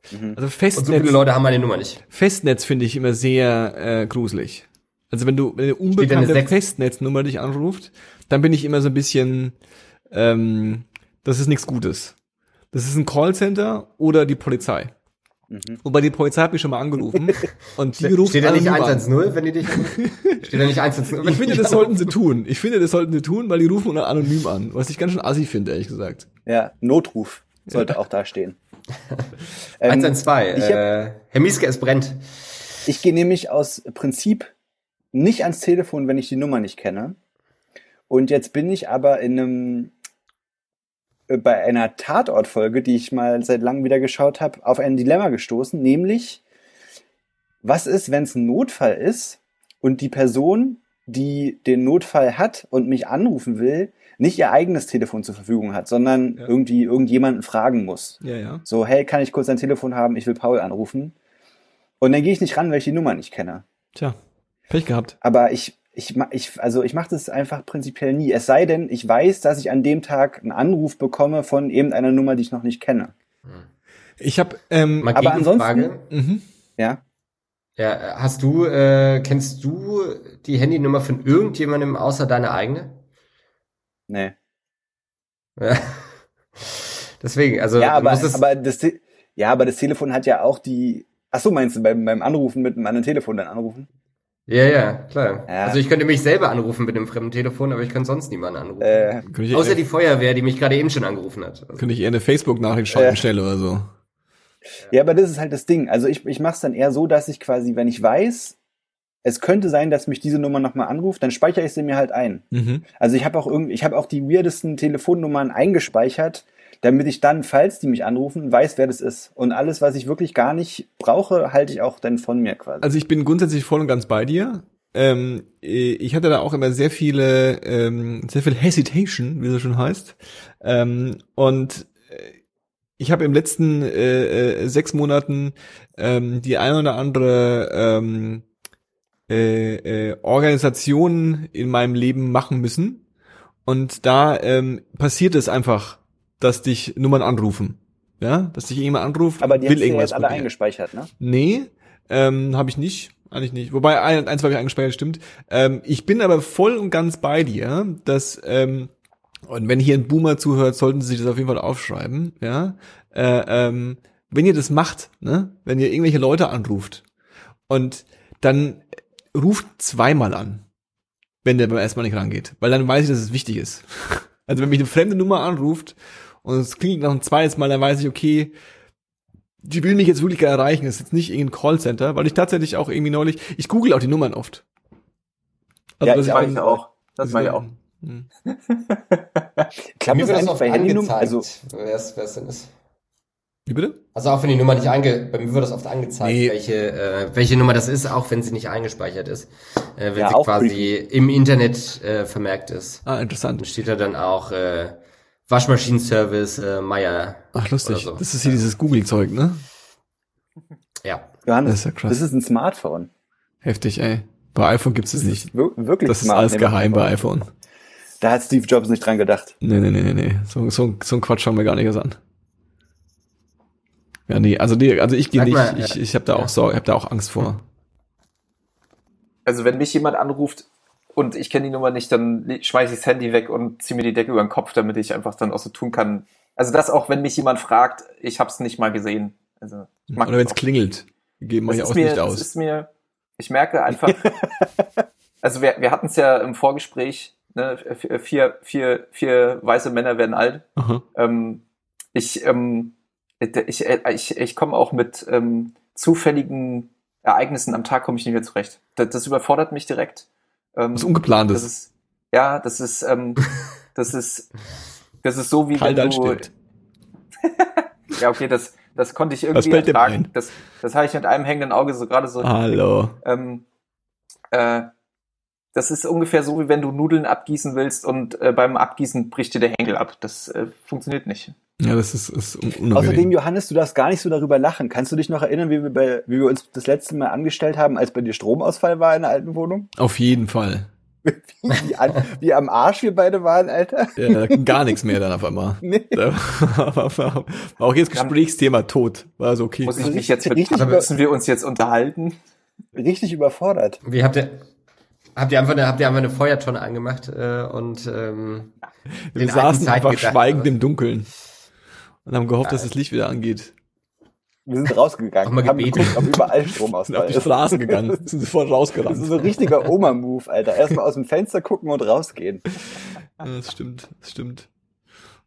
Also Und so Festnetz, viele Leute haben meine Nummer nicht. Festnetz finde ich immer sehr äh, gruselig. Also wenn du wenn eine unbekannte Festnetznummer dich anruft, dann bin ich immer so ein bisschen, ähm, das ist nichts Gutes. Das ist ein Callcenter oder die Polizei. Mhm. Wobei die Polizei hat mich schon mal angerufen und die ruft Steht da nicht anonym an. 110, wenn die dich Steht da nicht 110? wenn Ich finde, das sollten sie tun. Ich finde, das sollten sie tun, weil die rufen anonym an. Was ich ganz schön assi finde, ehrlich gesagt. Ja, Notruf sollte auch da stehen. Ähm, 112. ich hab- Äh, Herr Mieske, es brennt. Ich gehe nämlich aus Prinzip nicht ans Telefon, wenn ich die Nummer nicht kenne. Und jetzt bin ich aber in einem bei einer Tatortfolge, die ich mal seit langem wieder geschaut habe, auf ein Dilemma gestoßen, nämlich was ist, wenn es ein Notfall ist und die Person, die den Notfall hat und mich anrufen will, nicht ihr eigenes Telefon zur Verfügung hat, sondern Ja. irgendwie irgendjemanden fragen muss. Ja, ja. So, hey, kann ich kurz dein Telefon haben? Ich will Paul anrufen. Und dann gehe ich nicht ran, weil ich die Nummer nicht kenne. Tja, Pech gehabt. Aber ich, ich, ma- ich, also ich mache das einfach prinzipiell nie. Es sei denn, ich weiß, dass ich an dem Tag einen Anruf bekomme von irgendeiner Nummer, die ich noch nicht kenne. Ich habe, ähm, Mal Aber Gegenfrage. mhm. Ja. Ja, hast du, äh, kennst du die Handynummer von irgendjemandem außer deine eigene? Nee. Ja. Deswegen, also Ja, aber, musstest- aber das, ja, aber das Telefon hat ja auch die. Ach so, meinst du beim, beim Anrufen mit einem anderen Telefon dann anrufen? Ja, ja, klar. Ja. Also ich könnte mich selber anrufen mit einem fremden Telefon, aber ich könnte sonst niemanden anrufen. Äh, Außer die Feuerwehr, die mich gerade eben schon angerufen hat. Also, könnte ich eher eine Facebook-Nachricht schreiben Äh. stellen oder so. ja, aber das ist halt das Ding. Also ich, ich mache es dann eher so, dass ich quasi, wenn ich weiß, es könnte sein, dass mich diese Nummer nochmal anruft, dann speichere ich sie mir halt ein. Mhm. Also ich habe auch irgendwie, ich habe auch die weirdesten Telefonnummern eingespeichert, damit ich dann, falls die mich anrufen, weiß, wer das ist. Und alles, was ich wirklich gar nicht brauche, halte ich auch dann von mir quasi. Also ich bin grundsätzlich voll und ganz bei dir. Ähm, äh, ich hatte da auch immer sehr viele, ähm, sehr viel Hesitation, wie es schon heißt. Ähm, und äh, ich habe im letzten äh, äh, sechs Monaten ähm, die ein oder andere ähm, äh, äh, Organisation in meinem Leben machen müssen. Und da ähm, passiert es einfach, dass dich Nummern anrufen. Ja, dass dich jemand anruft, aber die will du ja irgendwas jetzt alle eingespeichert, ne? Nee, ähm, habe ich nicht. Eigentlich nicht. Wobei ein, ein zwei habe ich eingespeichert, stimmt. Ähm, ich bin aber voll und ganz bei dir, dass ähm, Und wenn hier ein Boomer zuhört, sollten Sie sich das auf jeden Fall aufschreiben, ja. Äh, ähm, wenn ihr das macht, ne, wenn ihr irgendwelche Leute anruft und dann ruft zweimal an, wenn der beim ersten Mal nicht rangeht, weil dann weiß ich, dass es wichtig ist. Also wenn mich eine fremde Nummer anruft und es klingt noch ein zweites Mal, dann weiß ich, okay, die will mich jetzt wirklich erreichen. Das ist jetzt nicht irgendein Callcenter, weil ich tatsächlich auch irgendwie neulich, ich google auch die Nummern oft. Also, ja, ich, ich meine auch. Das meine ich auch. Hm. Klappt das eigentlich bei Handynummern? Also, wer es denn ist? Wie bitte? Also auch wenn die Nummer nicht einge, bei mir wird das oft angezeigt, nee. welche, äh, welche Nummer das ist, auch wenn sie nicht eingespeichert ist. Äh, wenn ja, sie quasi im Internet äh, vermerkt ist. Ah, interessant. Dann steht da dann auch äh, Waschmaschinenservice äh, Meier. Ach, lustig. So. Das ist hier ja. dieses Google-Zeug, ne? Ja. Johannes, das ist ja krass. Das ist ein Smartphone. Heftig, ey. Bei iPhone gibt's es nicht. Wirklich Das ist alles geheim bei iPhone. Da hat Steve Jobs nicht dran gedacht. Nee, nee, nee, nee, nee. So, so, so ein Quatsch schauen wir gar nicht erst an. Ja, nee, also nee, also ich gehe nicht, mal, ich, ich habe da auch Sorge, habe da auch Angst vor. Also wenn mich jemand anruft und ich kenne die Nummer nicht, dann schmeiße ich das Handy weg und ziehe mir die Decke über den Kopf, damit ich einfach dann auch so tun kann. Also das auch, wenn mich jemand fragt, ich habe es nicht mal gesehen. Also Oder wenn es klingelt, geben wir ja auch mir, nicht aus. Das ist mir, ich merke einfach, also wir, wir hatten es ja im Vorgespräch, ne, vier, vier, vier weiße Männer werden alt. Ähm, ich ähm, ich, äh, ich, ich komme auch mit ähm, zufälligen Ereignissen am Tag komme ich nicht mehr zurecht. Das, das überfordert mich direkt. Ähm, Was ungeplantes. Das ist, ja, das ist, ähm, das ist, das ist so wie Kalt wenn du. ja, okay, das, das konnte ich irgendwie ertragen. Das, das habe ich mit einem hängenden Auge so gerade so. Hallo. Ähm, äh, das ist ungefähr so, wie wenn du Nudeln abgießen willst und äh, beim Abgießen bricht dir der Henkel ab. Das äh, funktioniert nicht. Ja, das ist, ist unangenehm. Außerdem, Johannes, du darfst gar nicht so darüber lachen. Kannst du dich noch erinnern, wie wir, bei, wie wir uns das letzte Mal angestellt haben, als bei dir Stromausfall war in der alten Wohnung? Auf jeden Fall. wie, wie, an, wie am Arsch wir beide waren, Alter. Ja, gar nichts mehr dann auf einmal. Nee. War, auch jetzt Gesprächsthema tot. War so okay. Muss ich mich jetzt mit, aber müssen wir uns jetzt unterhalten? Richtig überfordert. Wie habt ihr, Habt ihr einfach eine, habt ihr einfach eine Feuertonne angemacht äh, und ähm, wir saßen einfach gedacht, schweigend im Dunkeln und haben gehofft, ja. dass das Licht wieder angeht. Wir sind rausgegangen, haben geguckt, ob überall Strom ausfällt. auf die Straßen gegangen, sind sofort rausgerannt. Das ist so ein richtiger Oma-Move, Alter. Erstmal aus dem Fenster gucken und rausgehen. Ja, das stimmt, das stimmt.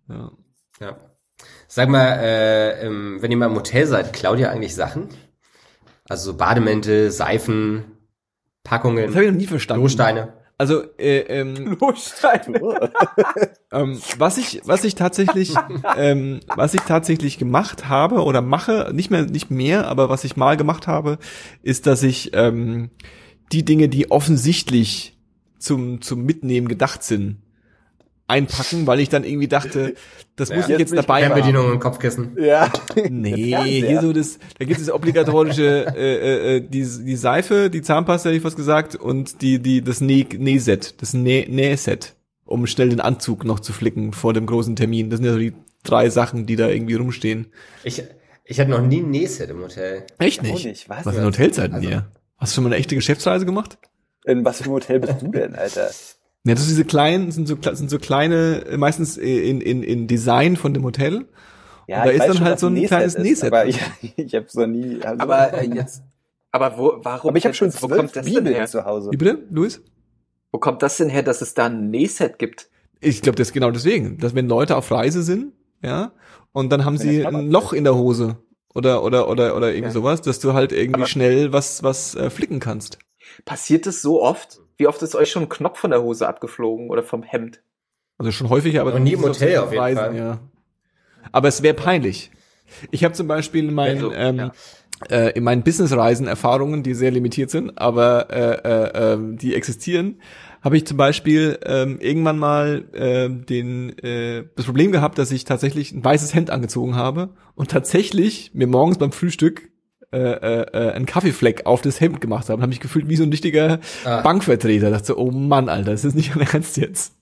Ja. ja. Sag mal, äh, ähm, wenn ihr mal im Hotel seid, klaut ihr eigentlich Sachen? Also so Bademäntel, Seifen, Packungen. Das habe ich noch nie verstanden. Lohsteine. Also, äh, ähm, ähm, was ich, was ich tatsächlich, ähm, was ich tatsächlich gemacht habe oder mache, nicht mehr, nicht mehr, aber was ich mal gemacht habe, ist, dass ich ähm, die Dinge, die offensichtlich zum zum Mitnehmen gedacht sind, einpacken, weil ich dann irgendwie dachte, das ja, muss ich jetzt dabei haben. Fernbedienung und Kopfkissen. Ja. Nee, hier so das, da gibt es das obligatorische, äh, äh, äh, die, die Seife, die Zahnpasta, hätte ich was gesagt, und die, die, das Nähset, das Nähset, um schnell den Anzug noch zu flicken vor dem großen Termin. Das sind ja so die drei Sachen, die da irgendwie rumstehen. Ich, ich hatte noch nie ein Nähset im Hotel. Echt nicht? nicht. Was, was sind Hotelzeiten also, hier? Hast du schon mal eine echte Geschäftsreise gemacht? In was für ein Hotel bist du denn, Alter? Ja, das sind diese kleinen, sind so, sind so kleine, meistens in, in, in Design von dem Hotel. Ja, und da ist dann schon, halt so ein Nähset kleines Nähset. Aber ich, ich habe so nie. Also aber äh, jetzt, aber wo, warum? Aber ich habe schon wo kommt das Bibeln denn her? zu Hause. Wie bitte, Luis? Wo kommt das denn her, dass es da ein Nähset gibt? Ich glaube, das ist genau deswegen, dass wenn Leute auf Reise sind, ja, und dann haben sie ein Loch in der Hose oder oder oder oder irgendwie ja. sowas, dass du halt irgendwie aber schnell was was äh, flicken kannst. Passiert es so oft? Wie oft ist euch schon ein Knopf von der Hose abgeflogen oder vom Hemd? Also schon häufig, aber Und nie im Hotel auf jeden Reisen, Fall. Ja. Aber es wäre peinlich. Ich habe zum Beispiel in meinen, also, ähm, ja. äh, in meinen Businessreisen Erfahrungen, die sehr limitiert sind, aber äh, äh, äh, die existieren, habe ich zum Beispiel ähm, irgendwann mal äh, den, äh, das Problem gehabt, dass ich tatsächlich ein weißes Hemd angezogen habe und tatsächlich mir morgens beim Frühstück äh, äh, äh, einen Kaffeefleck auf das Hemd gemacht habe. Und habe mich gefühlt wie so ein richtiger ah. Bankvertreter. dachte so, oh Mann, Alter, das ist nicht ernst jetzt.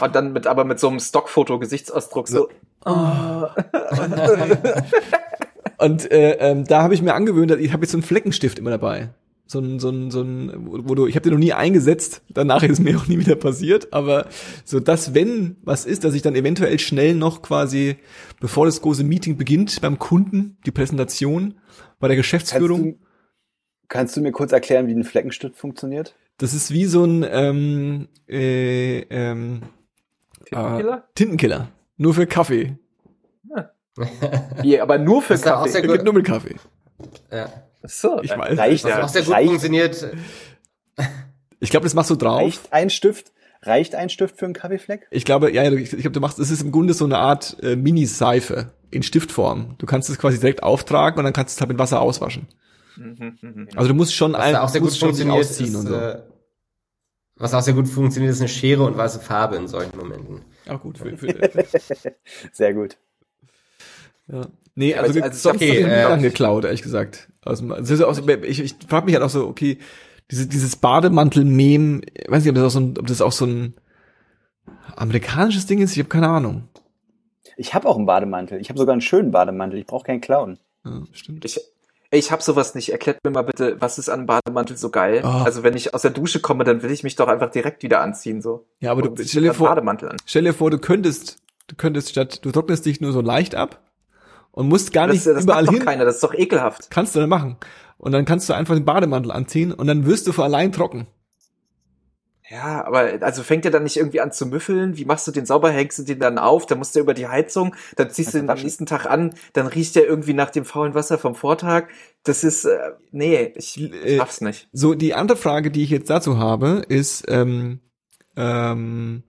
Und dann mit, aber mit so einem Stockfoto-Gesichtsausdruck so. Oh. oh Und äh, ähm, da habe ich mir angewöhnt, ich habe jetzt so einen Fleckenstift immer dabei. So ein, so ein, so ein, wo du, ich habe den noch nie eingesetzt, danach ist es mir auch nie wieder passiert, aber so dass, wenn was ist, dass ich dann eventuell schnell noch quasi, bevor das große Meeting beginnt, beim Kunden, die Präsentation, bei der Geschäftsführung. Kannst du, kannst du mir kurz erklären, wie ein Fleckenstift funktioniert? Das ist wie so ein ähm, äh, ähm, Tintenkiller? Äh, Tintenkiller. Nur für Kaffee. Ja, aber nur für Das ist ja auch Kaffee. gut. geht nur mit Kaffee. Ja. So, Ich weiß. Reicht, Was ja, auch sehr gut reicht, funktioniert. Ich glaube, das machst du drauf. reicht ein Stift? Reicht ein Stift für einen Kaffeefleck? Ich glaube, ja, ich, ich glaube, du machst, es ist im Grunde so eine Art äh, Mini-Seife in Stiftform. Du kannst es quasi direkt auftragen und dann kannst du es halt mit Wasser auswaschen. mhm, mhm. Also du musst schon ein, auch sehr gut funktioniert, ausziehen ist, und so. äh, was auch sehr gut funktioniert, ist eine Schere und weiße Farbe in solchen Momenten. Ah, gut. Für, für, Sehr gut. Ja. Nee, also, also- sonst okay, äh, dann geklaut, ehrlich gesagt. Dem, also das ist auch, so- ich ich frage mich halt auch so, okay, diese, dieses Bademantel-Mem, ich weiß nicht, ob das auch so ein, ob das auch so ein amerikanisches Ding ist, ich habe keine Ahnung. Ich habe auch einen Bademantel. Ich habe sogar einen schönen Bademantel. Ich brauche keinen Clown. Ja, stimmt. Ich, ich habe sowas nicht. Erklärt mir mal bitte, was ist an Bademantel so geil? Oh. Also wenn ich aus der Dusche komme, dann will ich mich doch einfach direkt wieder anziehen so. Ja, aber Und du stell dir vor, Bademantel an. stell dir vor, du könntest, du könntest statt, du trocknest dich nur so leicht ab und musst gar nicht Das, das überall macht doch hin. keiner. Das ist doch ekelhaft. Kannst du dann machen. Und dann kannst du einfach den Bademantel anziehen und dann wirst du vor allein trocken. Ja, aber also fängt er dann nicht irgendwie an zu müffeln? Wie machst du den sauber? Hängst du den dann auf? Dann musst du über die Heizung, dann ziehst Also du ihn am nächsten Tag an, dann riecht er irgendwie nach dem faulen Wasser vom Vortag. Das ist, äh, nee, ich Äh, schaff's nicht. So, die andere Frage, die ich jetzt dazu habe, ist, ähm, ähm,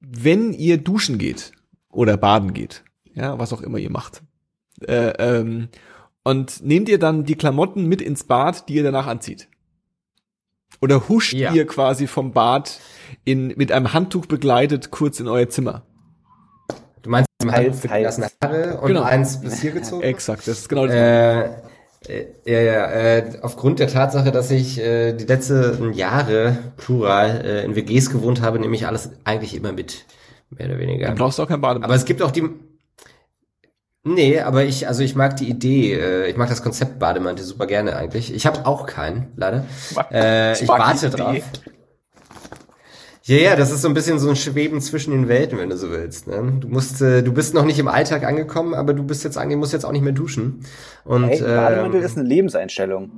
wenn ihr duschen geht oder baden geht, ja, was auch immer ihr macht, äh, ähm, und nehmt ihr dann die Klamotten mit ins Bad, die ihr danach anzieht? Oder huscht Ja. ihr quasi vom Bad in, mit einem Handtuch begleitet kurz in euer Zimmer? Du meinst die teils. nassen Haare und Genau. eins bis hier gezogen? Exakt, das ist genau das. Äh, äh, ja, ja, äh, aufgrund der Tatsache, dass ich äh, die letzten Jahre, plural, äh, in WGs gewohnt habe, nehme ich alles eigentlich immer mit, mehr oder weniger. Dann brauchst du auch kein Bademantel. Aber es gibt auch die. Nee, aber ich, also ich mag die Idee, äh, ich mag das Konzept Bademantel super gerne eigentlich. Ich habe auch keinen, leider. Äh, ich warte drauf. Ja, ja, das ist so ein bisschen so ein Schweben zwischen den Welten, wenn du so willst. Ne? Du musst, äh, du bist noch nicht im Alltag angekommen, aber du bist jetzt ange musst jetzt auch nicht mehr duschen. Und Hey, Bademantel ähm, ist eine Lebenseinstellung.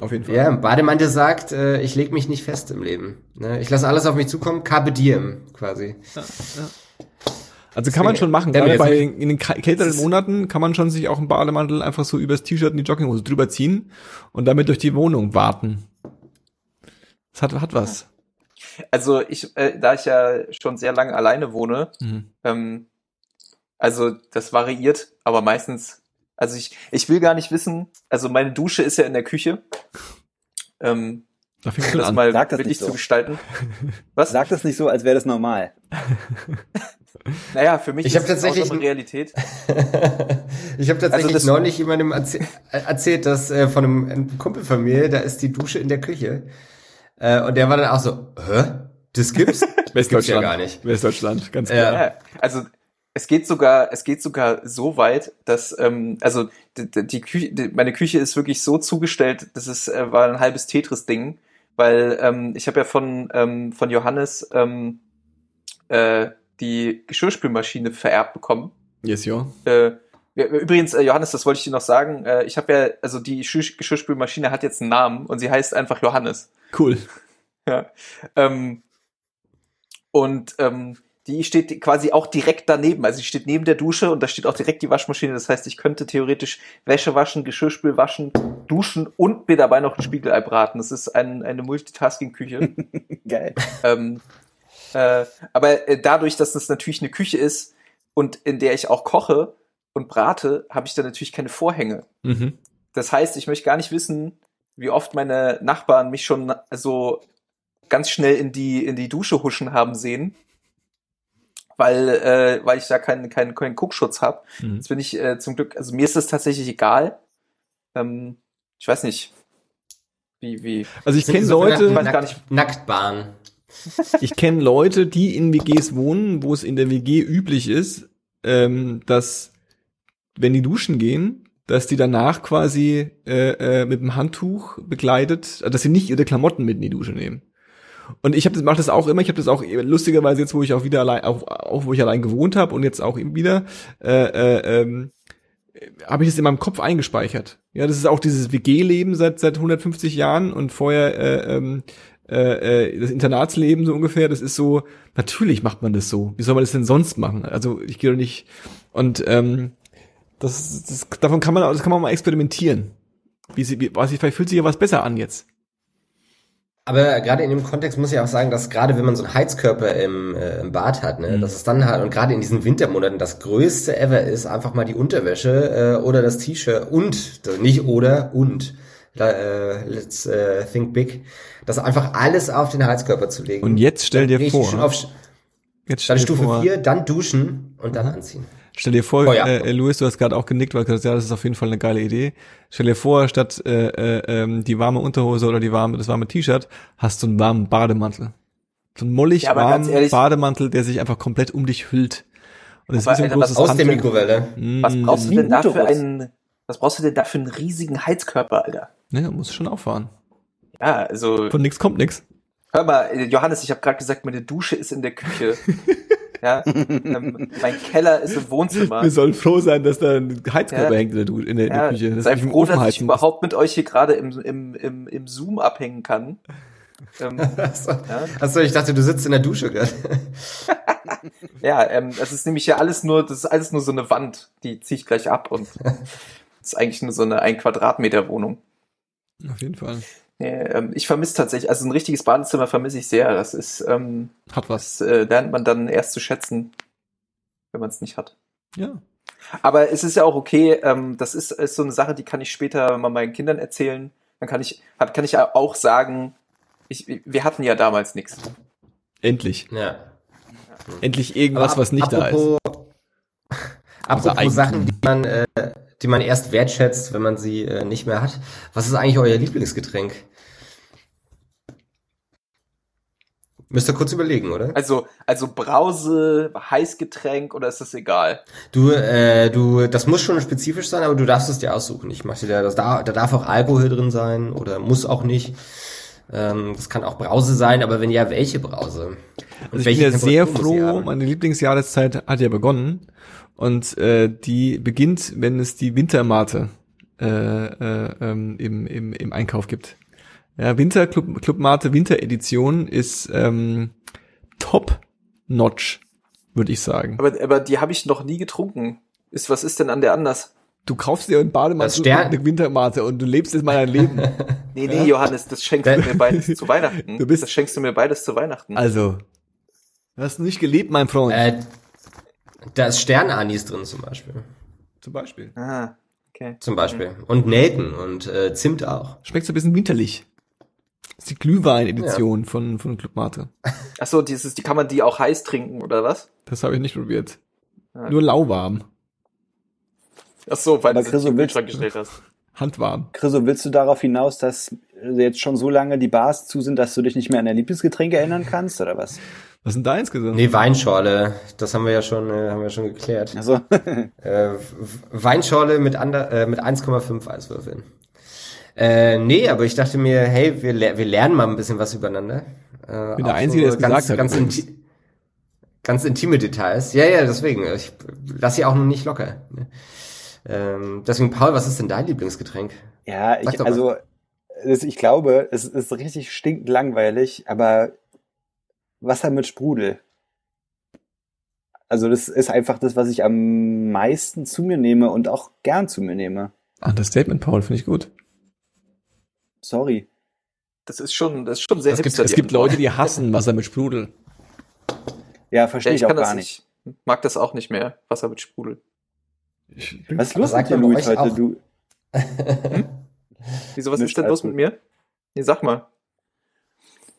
Auf jeden Fall. ja, Bademantel sagt, äh, ich leg mich nicht fest im Leben. Ne? Ich lasse alles auf mich zukommen, carpe diem quasi. Also kann man schon machen. Gerade bei in den kälteren Monaten kann man schon sich auch einen Bademantel einfach so übers T-Shirt und die Jogginghose drüber ziehen und damit durch die Wohnung warten. Das hat, hat was. Also ich, äh, da ich ja schon sehr lange alleine wohne, Mhm. ähm, also das variiert, aber meistens, also ich, ich will gar nicht wissen, also meine Dusche ist ja in der Küche. Ähm, Da fängst du das an. mal Sag das nicht so. zu gestalten. Was? Sag das nicht so, als wäre das normal. Naja, für mich Ich ist es tatsächlich eine Realität. ich habe tatsächlich das- neulich jemandem erzäh äh, erzählt, dass äh, von einem, einem Kumpel von mir, da ist die Dusche in der Küche. Äh, und der war dann auch so, hä? Das gibt's? Das gibt's ja gar nicht. Westdeutschland, ganz klar. Ja, also es geht sogar, es geht sogar so weit, dass ähm, also die, die- die Küche, die, meine Küche ist wirklich so zugestellt, das ist äh, war ein halbes Tetris-Ding, weil ähm, ich habe ja von ähm, von Johannes ähm, äh, die Geschirrspülmaschine vererbt bekommen. Yes, ja. Äh, übrigens, äh, Johannes, das wollte ich dir noch sagen. Äh, ich habe ja, also die Geschirr- Geschirrspülmaschine hat jetzt einen Namen und sie heißt einfach Johannes. Cool. Ja. Ähm, und ähm, die steht quasi auch direkt daneben. Also die steht neben der Dusche und da steht auch direkt die Waschmaschine. Das heißt, ich könnte theoretisch Wäsche waschen, Geschirrspül waschen, duschen und mir dabei noch ein Spiegelei braten. Das ist ein, eine Multitasking-Küche. Geil. ähm, äh, aber äh, dadurch, dass das natürlich eine Küche ist und in der ich auch koche und brate, habe ich da natürlich keine Vorhänge. Mhm. Das heißt, ich möchte gar nicht wissen, wie oft meine Nachbarn mich schon so ganz schnell in die, in die Dusche huschen haben sehen, weil, äh, weil ich da keinen, keinen, keinen Guckschutz habe. Mhm. Jetzt bin ich äh, zum Glück, also mir ist das tatsächlich egal. Ähm, ich weiß nicht, wie, wie. Also ich kenne Leute, weiß gar Nackt, nicht. Nacktbahn. Ich kenne Leute, die in WGs wohnen, wo es in der WG üblich ist, ähm, dass wenn die duschen gehen, dass die danach quasi äh, äh, mit dem Handtuch begleitet, dass sie nicht ihre Klamotten mit in die Dusche nehmen. Und ich habe das mache das auch immer. Ich habe das auch lustigerweise jetzt, wo ich auch wieder allein, auch, auch wo ich allein gewohnt habe und jetzt auch eben wieder, äh, äh, ähm, habe ich es in meinem Kopf eingespeichert. Ja, das ist auch dieses WG-Leben seit seit 150 Jahren und vorher äh, ähm, äh, äh, das Internatsleben so ungefähr. Das ist so. Natürlich macht man das so. Wie soll man das denn sonst machen? Also ich gehe doch nicht. Und ähm, das, das davon kann man das kann man mal experimentieren. Wie sie, wie, weiß ich, vielleicht fühlt sich ja was besser an jetzt. Aber gerade in dem Kontext muss ich auch sagen, dass gerade wenn man so einen Heizkörper im, äh, im Bad hat, ne, mhm. dass es dann halt und gerade in diesen Wintermonaten das größte ever ist, einfach mal die Unterwäsche äh, oder das T-Shirt und also nicht oder und äh, let's äh, think big, das einfach alles auf den Heizkörper zu legen. Und jetzt stell dir vor, auf, jetzt stell dann Stufe 4, dann duschen und dann anziehen. Stell dir vor, oh, ja. äh, Luis, du hast gerade auch genickt, weil du gesagt hast, ja, das ist auf jeden Fall eine geile Idee. Stell dir vor, statt äh, äh, ähm, die warme Unterhose oder die warme, das warme T-Shirt, hast du einen warmen Bademantel. So einen mollig ja, warmen ehrlich, Bademantel, der sich einfach komplett um dich hüllt. Und das ist so ein großes aus der Mikrowelle. Mm. Was brauchst du denn da für einen, was brauchst du denn da für einen riesigen Heizkörper, Alter? Ne, musst schon auffahren. Ja, also. Von nix kommt nix. Hör mal, Johannes, ich habe gerade gesagt, meine Dusche ist in der Küche. Ja, ähm, mein Keller ist im Wohnzimmer. Wir sollen froh sein, dass da ein Heizkörper ja. hängt in der, in der, ja, Küche. Das sei froh, dass ich überhaupt mit euch hier gerade im, im, im, im Zoom abhängen kann. Ähm, Achso, ja. Achso, ich dachte, du sitzt in der Dusche gerade. ja, ähm, das ist nämlich ja alles nur, das ist alles nur so eine Wand, die ziehe ich gleich ab und das ist eigentlich nur so eine ein Quadratmeter Wohnung. Auf jeden Fall. Nee, ähm, ich vermisse tatsächlich, also ein richtiges Badezimmer vermisse ich sehr. Das ist, ähm, hat was. Das, äh, lernt man dann erst zu schätzen, wenn man es nicht hat. Ja. Aber es ist ja auch okay, ähm, das ist, ist so eine Sache, die kann ich später mal meinen Kindern erzählen. Dann kann ich, kann ich auch sagen, ich, wir hatten ja damals nichts. Endlich. Ja. Endlich irgendwas, ab, was nicht apropos, da ist. Apropos also Sachen, die man äh, die man erst wertschätzt, wenn man sie äh, nicht mehr hat. Was ist eigentlich euer Lieblingsgetränk? Müsst ihr kurz überlegen, oder? Also, also Brause, Heißgetränk oder ist das egal? Du, äh, du, das muss schon spezifisch sein, aber du darfst es dir aussuchen. Ich mach dir da, das da, da darf auch Alkohol drin sein oder muss auch nicht. Ähm, das kann auch Brause sein, aber wenn ja, welche Brause? Und also ich bin ja sehr froh, meine Lieblingsjahreszeit hat ja begonnen und äh, die beginnt, wenn es die Wintermate äh, äh, ähm, im, im, im Einkauf gibt. Ja, Winter Club, Club Mate Winteredition ist ähm, top notch, würde ich sagen. Aber, aber die habe ich noch nie getrunken. Ist, was ist denn an der anders? Du kaufst dir einen Bademantel und eine Wintermate und du lebst jetzt mal dein Leben. nee, nee, Johannes, das schenkst du mir beides zu Weihnachten. Du bist, das schenkst du mir beides zu Weihnachten. Also, du hast nicht gelebt, mein Freund. Äh, da ist Sternanis drin zum Beispiel. Zum Beispiel. Ah, okay. Zum Beispiel. Und Nelken und äh, Zimt auch. Schmeckt so ein bisschen winterlich. Ist die Glühwein-Edition ja. von, von Club Mate. Ach so, dieses, die kann man die auch heiß trinken, oder was? Das habe ich nicht probiert. Ah. Nur lauwarm. Ach so, weil du es den gestellt hast. Handwarm. Chriso, willst du darauf hinaus, dass jetzt schon so lange die Bars zu sind, dass du dich nicht mehr an dein Lieblingsgetränk erinnern kannst, oder was? Was sind deins gesagt? Nee, Weinschorle. Das haben wir ja schon, äh, haben wir schon geklärt. Also äh, Weinschorle mit, ander, äh, mit 1,5 Eiswürfeln. Äh, nee, aber ich dachte mir, hey, wir, wir lernen mal ein bisschen was übereinander. Äh, Bin der Einzige, so der es ganz, gesagt ganz, hat. Inti ganz intime Details. Ja, ja, deswegen. Ich lass sie auch noch nicht locker. Ne? Ähm, deswegen, Paul, was ist denn dein Lieblingsgetränk? Ja, ich, also das, ich glaube, es ist richtig stinkend langweilig, aber Wasser mit Sprudel. Also das ist einfach das, was ich am meisten zu mir nehme und auch gern zu mir nehme. Ah, das Statement, Paul, finde ich gut. Sorry. Das ist schon, das ist schon sehr Es gibt, es gibt Leute, die hassen Wasser mit Sprudel. Ja, verstehe ja, ich, ich auch gar nicht. nicht. Mag das auch nicht mehr, Wasser mit Sprudel. Was ist los mit dir, Luis, heute? Du. hm? Wieso, was ist denn los mit mir? Nee, sag mal.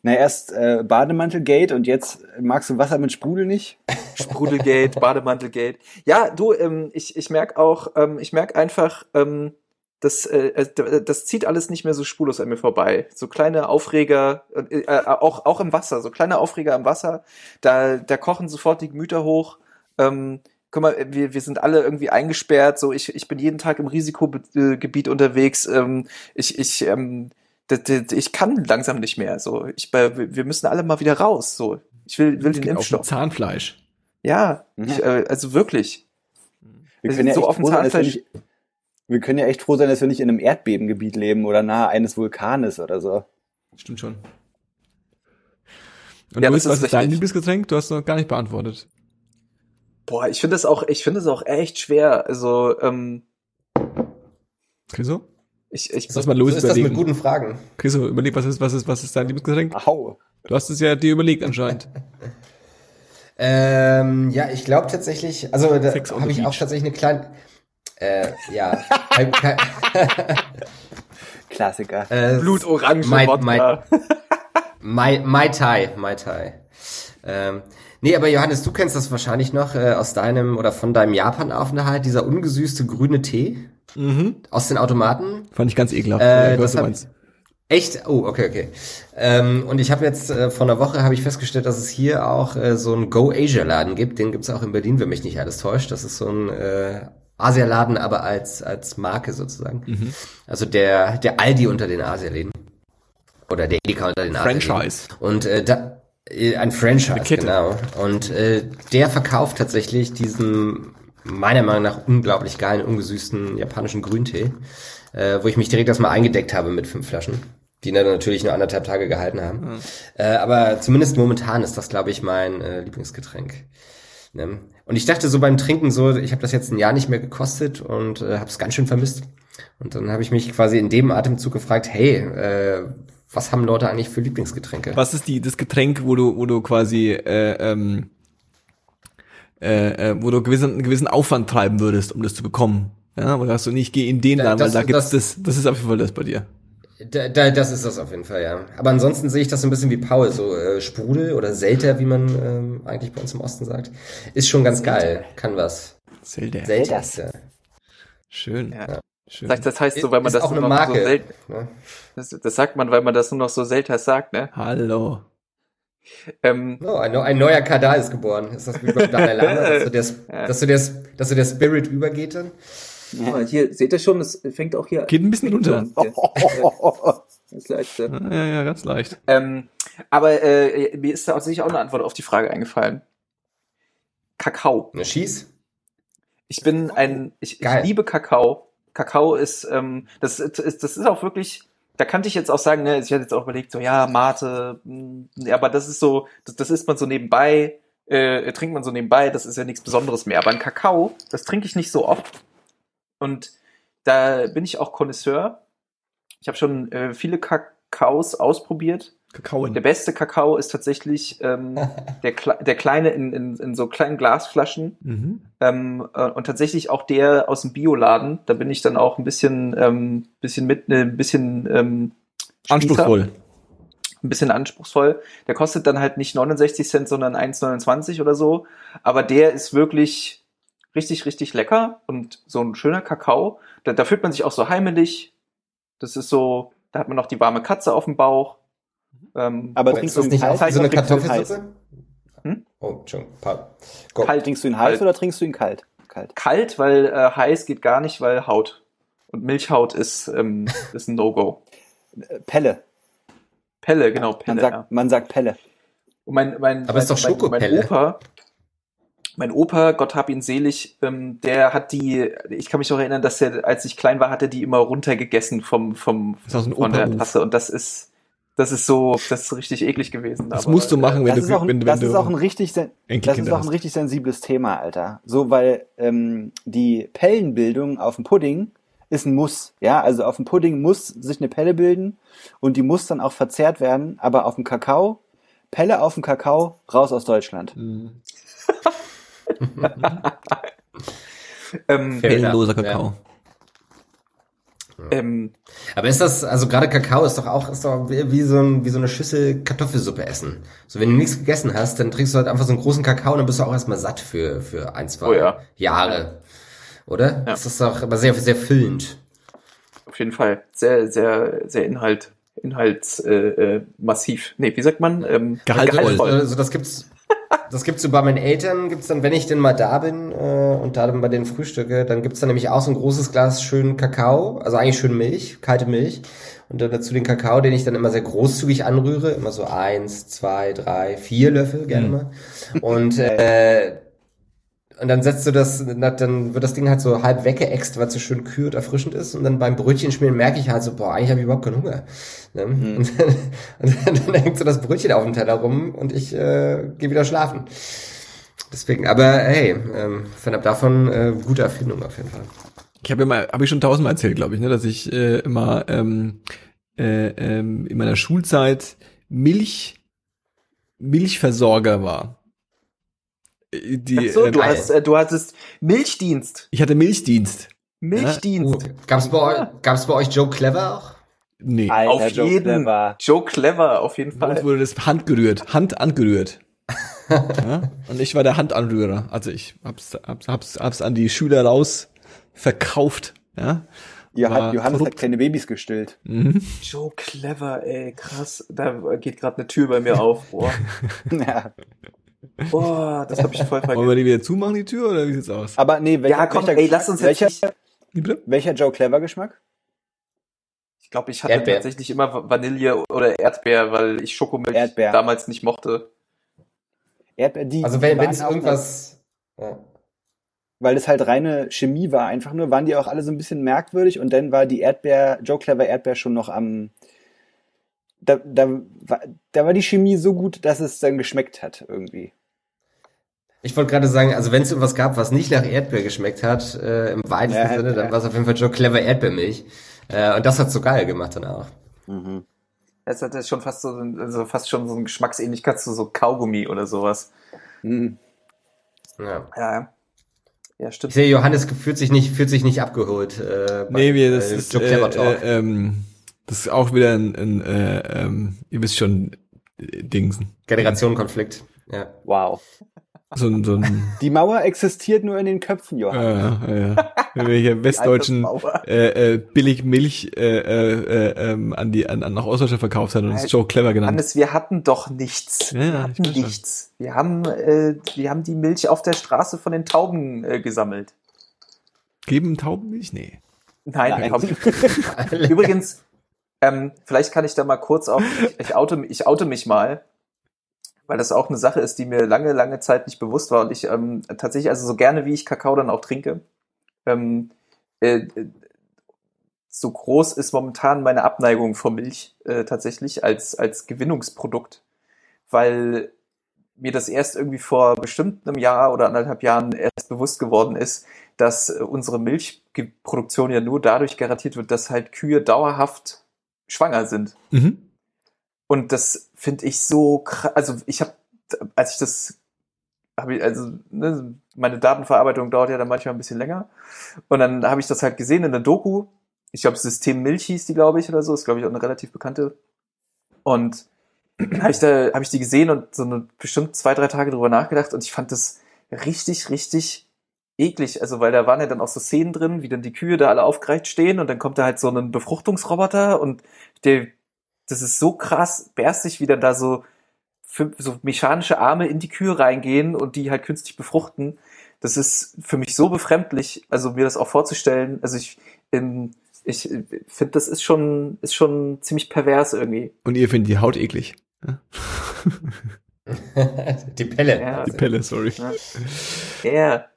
Na, erst äh, Bademantelgate und jetzt magst du Wasser mit Sprudel nicht? Sprudelgate, Bademantelgate. Ja, du, ähm, ich, ich merk auch, ähm, ich merk einfach, ähm, das, äh, äh das zieht alles nicht mehr so spurlos an mir vorbei. So kleine Aufreger, äh, äh, auch, auch im Wasser, so kleine Aufreger im Wasser, da, da kochen sofort die Gemüter hoch. Ähm, guck mal, wir, wir sind alle irgendwie eingesperrt, so ich, ich bin jeden Tag im Risikogebiet unterwegs, ähm, ich, ich, ähm, ich kann langsam nicht mehr, so ich, wir müssen alle mal wieder raus, so ich will, will den Impfstoff. Zahnfleisch. Ja, ich, äh, also wirklich. Wir können, ja so sein, wir, nicht, wir können ja echt froh sein, dass wir nicht in einem Erdbebengebiet leben oder nahe eines Vulkanes oder so. Stimmt schon. Und ja, Luis, was ist dein Lieblingsgetränk? Du hast noch gar nicht beantwortet. Boah, ich finde das auch, ich finde es auch echt schwer. Also, ähm. Chriso? Ich, ich, Lass mal los so ist überlegen. das mit guten Fragen. Chriso, überleg, was ist, was ist, was ist dein Lieblingsgetränk? Au. Du hast es ja dir überlegt anscheinend. ähm, ja, ich glaube tatsächlich, also da habe ich auch tatsächlich eine kleine, äh, ja. Klassiker. Äh, Blutorange Mai, Mai, Mai, Mai Tai, Mai Tai. Ähm, nee, aber Johannes, du kennst das wahrscheinlich noch äh, aus deinem oder von deinem Japan-Aufenthalt, dieser ungesüßte grüne Tee mhm. aus den Automaten. Fand ich ganz ekelhaft. Äh, das hab, Echt? Oh, okay, okay. Ähm, und ich habe jetzt äh, vor einer Woche habe ich festgestellt, dass es hier auch äh, so einen Go Asia Laden gibt. Den gibt's auch in Berlin, wenn mich nicht alles täuscht. Das ist so ein äh, Asialaden, aber als als Marke sozusagen. Mhm. Also der der Aldi unter den Asialäden oder der Edeka unter den Asialäden. Franchise. Und äh, da äh, ein Franchise genau. Und äh, der verkauft tatsächlich diesen meiner Meinung nach unglaublich geilen ungesüßten japanischen Grüntee, äh, wo ich mich direkt erstmal eingedeckt habe mit fünf Flaschen die dann natürlich nur anderthalb Tage gehalten haben. Mhm. Äh, aber zumindest momentan ist das, glaube ich, mein äh, Lieblingsgetränk. Ne? Und ich dachte so beim Trinken so, ich habe das jetzt ein Jahr nicht mehr gekostet und äh, habe es ganz schön vermisst. Und dann habe ich mich quasi in dem Atemzug gefragt, hey, äh, was haben Leute eigentlich für Lieblingsgetränke? Was ist die das Getränk, wo du wo du quasi äh, ähm, äh, äh, wo du gewissen, einen gewissen Aufwand treiben würdest, um das zu bekommen? Ja, wo sagst du nicht, geh in den Laden, weil da gibt's das, das, das ist auf jeden Fall das bei dir. Da, da, das ist das auf jeden Fall, ja. Aber ansonsten sehe ich das so ein bisschen wie Paul, so äh, Sprudel oder Selter, wie man ähm, eigentlich bei uns im Osten sagt. Ist schon ganz geil, kann was. Selter. Selter. Schön. Ja. Schön. Das heißt so, weil man ist das auch nur noch Marke, so selten, ne? das, das, sagt man, weil man das nur noch so selten sagt, ne? Hallo. Ähm, oh, ein, ein, neuer Kadar ist geboren. Ist das wie beim Dalai Lama, dass so der, ja. dass so der, dass so der Spirit übergeht dann? Ja. Hier, seht ihr schon, es fängt auch hier. Geht ein bisschen runter. ganz leicht. Ja, ja, ja ganz leicht. Ähm, aber äh, mir ist da tatsächlich auch eine Antwort auf die Frage eingefallen. Kakao. Na, schieß. Ich bin ein, ich, ich liebe Kakao. Kakao ist, ähm, das ist, das ist auch wirklich, da kannte ich jetzt auch sagen, ne, ich hatte jetzt auch überlegt, so ja, Mate, mh, hm, aber das ist so, das, das isst man so nebenbei, äh, trinkt man so nebenbei, das ist ja nichts Besonderes mehr. Aber ein Kakao, das trinke ich nicht so oft. Und da bin ich auch Connoisseur. Ich habe schon äh, viele Kakaos ausprobiert. Kakao. Der beste Kakao ist tatsächlich ähm, der, der kleine in, in, in so kleinen Glasflaschen. Mhm. Ähm, äh, und tatsächlich auch der aus dem Bioladen. Da bin ich dann auch ein bisschen, ähm, bisschen mit, ne, ein bisschen ähm, anspruchsvoll. Ein bisschen anspruchsvoll. Der kostet dann halt nicht 69 Cent, sondern 1,29 oder so. Aber der ist wirklich richtig, richtig lecker und so ein schöner Kakao. Da, da fühlt man sich auch so heimelig. Das ist so, da hat man noch die warme Katze auf dem Bauch. Ähm, Aber trinkst du nicht heiß, so eine Kartoffelsuppe? Hm? Oh, Entschuldigung. Kalt, trinkst du ihn heiß kalt. oder trinkst du ihn kalt? Kalt, kalt weil äh, heiß geht gar nicht, weil Haut. Und Milchhaut ist, ähm, ist ein No-Go. Pelle. Pelle, genau, Pelle. Man sagt, ja. man sagt Pelle. Und mein, mein, Aber mein, ist doch Schokopelle. Mein Opa, mein Opa, Gott hab ihn selig, ähm, der hat die, ich kann mich noch erinnern, dass er, als ich klein war, hat er die immer runtergegessen vom, vom, von der Tasse. Und das ist, das ist so, das ist richtig eklig gewesen. Das aber, musst du machen, wenn das du, auch, wenn, wenn das du ist auch ein richtig, das ist auch ein richtig sensibles Thema, Alter. So, weil ähm, die Pellenbildung auf dem Pudding ist ein Muss. Ja, also auf dem Pudding muss sich eine Pelle bilden und die muss dann auch verzehrt werden. Aber auf dem Kakao, Pelle auf dem Kakao, raus aus Deutschland. Mhm. Ähm, Pellenloser Kakao. Ja. Ähm, aber ist das, also gerade Kakao ist doch auch, ist doch wie so, ein, wie so eine Schüssel Kartoffelsuppe essen. So, wenn du nichts gegessen hast, dann trinkst du halt einfach so einen großen Kakao und dann bist du auch erstmal satt für, für ein, zwei oh ja. Jahre. Oder? Ja. Das ist doch aber sehr, sehr füllend. Auf jeden Fall. Sehr, sehr, sehr Inhalt, inhaltsmassiv. Äh, äh, nee, wie sagt man? Ähm, gehaltvoll. gehaltvoll. Also das gibt's, das gibt's so bei meinen Eltern, gibt's dann, wenn ich denn mal da bin äh, und da dann bei den Frühstücke, dann gibt's dann nämlich auch so ein großes Glas schönen Kakao, also eigentlich schön Milch, kalte Milch. Und dann dazu den Kakao, den ich dann immer sehr großzügig anrühre, immer so eins, zwei, drei, vier Löffel gerne Mhm. mal. Und äh, und dann setzt du das, dann wird das Ding halt so halb weggeext, weil es so schön kühl und erfrischend ist. Und dann beim Brötchen schmieren merke ich halt so, boah, eigentlich habe ich überhaupt keinen Hunger. Ne? Und, dann, und dann, dann hängt so das Brötchen auf dem Teller rum und ich äh, gehe wieder schlafen. Deswegen, aber hey, ähm, fernab davon äh, gute Erfindung auf jeden Fall. Ich habe ja mal, habe ich schon tausendmal erzählt, glaube ich, ne, dass ich äh, immer ähm, äh, ähm, in meiner Schulzeit Milch Milchversorger war. Äh, Die, Ach so, äh, du, hast, äh, du hattest Milchdienst. ich hatte Milchdienst. Milchdienst. Gab's bei, euch, gab's bei euch Joe Clever auch? Nee. Alter, Auf Joe jeden Clever. Joe Clever, auf jeden Fall. wurde das Hand gerührt, Hand angerührt. ja? Und ich war der Handanrührer. Also ich hab's, hab's, hab's, hab's an die Schüler raus verkauft. Ja? Johann, Johannes korrupt. hat kleine Babys gestillt. Mhm. Joe Clever, ey, krass. Da geht gerade eine Tür bei mir auf. Boah, ja. Boah das habe ich voll Wollen wir vergessen. die wieder zumachen, die Tür, oder wie sieht's aus? Aber nee, welcher, Ja, komm, welcher, ey, lass uns jetzt welcher, bitte? welcher Joe Clever Geschmack? Ich glaube, ich hatte Erdbeer. tatsächlich immer Vanille oder Erdbeer, weil ich Schokomilch Erdbeer. damals nicht mochte. Erdbeer, die, Also wenn es irgendwas. Ja. Weil es halt reine Chemie war, einfach nur, waren die auch alle so ein bisschen merkwürdig und dann war die Erdbeer, Joe Clever Erdbeer schon noch am, da, da, war, da war die Chemie so gut, dass es dann geschmeckt hat irgendwie. Ich wollte gerade sagen, also wenn es irgendwas gab, was nicht nach Erdbeer geschmeckt hat, äh, im weitesten Ja, Sinne, dann ja. war es auf jeden Fall Joe Clever Erdbeermilch. Äh, und das hat so geil gemacht dann auch. Es hat jetzt schon fast so, also fast schon so eine Geschmacksähnlichkeit zu so Kaugummi oder sowas. Mhm. Ja. Ja, ja, Ich stimmt. sehe, Johannes fühlt sich nicht, fühlt sich nicht abgeholt. Äh, bei, Nee, wir, das äh, ist, Joe äh, Clever Talk. äh, ähm, das ist auch wieder ein, ein äh, ähm, ihr wisst schon, äh, Dingsen. Generationenkonflikt. Ja. Wow. So ein, so ein Die Mauer existiert nur in den Köpfen, Johann. äh, äh, wenn wir hier westdeutschen äh, äh, billig Milch äh, äh, äh, ähm, an die an, an nach Ostdeutschland verkauft hat und uns Nein. Joe Clever genannt. Hannes, wir hatten doch nichts. Ja, wir ja, hatten ich weiß schon. nichts. Wir haben, äh, wir haben die Milch auf der Straße von den Tauben äh, gesammelt. Geben Taubenmilch? Nee. Nein, Nein. Übrigens, ähm, vielleicht kann ich da mal kurz auf, ich, ich, oute, ich oute mich mal, weil das auch eine Sache ist, die mir lange, lange Zeit nicht bewusst war und ich ähm, tatsächlich, also so gerne wie ich Kakao dann auch trinke, ähm, äh, so groß ist momentan meine Abneigung vor Milch äh, tatsächlich als, als Gewinnungsprodukt, weil mir das erst irgendwie vor bestimmt einem Jahr oder anderthalb Jahren erst bewusst geworden ist, dass äh, unsere Milchproduktion ja nur dadurch garantiert wird, dass halt Kühe dauerhaft schwanger sind. Mhm. Und das finde ich so krass. Also ich habe, als ich das habe ich, also ne, meine Datenverarbeitung dauert ja dann manchmal ein bisschen länger. Und dann habe ich das halt gesehen in der Doku. Ich glaube, System Milch hieß die, glaube ich, oder so. Ist, glaube ich, auch eine relativ bekannte. Und habe ich da, habe ich die gesehen und so eine, bestimmt zwei, drei Tage drüber nachgedacht und ich fand das richtig, richtig eklig. Also, weil da waren ja dann auch so Szenen drin, wie dann die Kühe da alle aufgereiht stehen und dann kommt da halt so ein Befruchtungsroboter und der, das ist so krass bärstig, wie dann da so, für, so mechanische Arme in die Kühe reingehen und die halt künstlich befruchten. Das ist für mich so befremdlich, also mir das auch vorzustellen. Also ich, ich finde, das ist schon, ist schon ziemlich pervers irgendwie. Und ihr findet die Haut eklig. die Pelle. Ja. Die Pelle, sorry. Ja. Ja.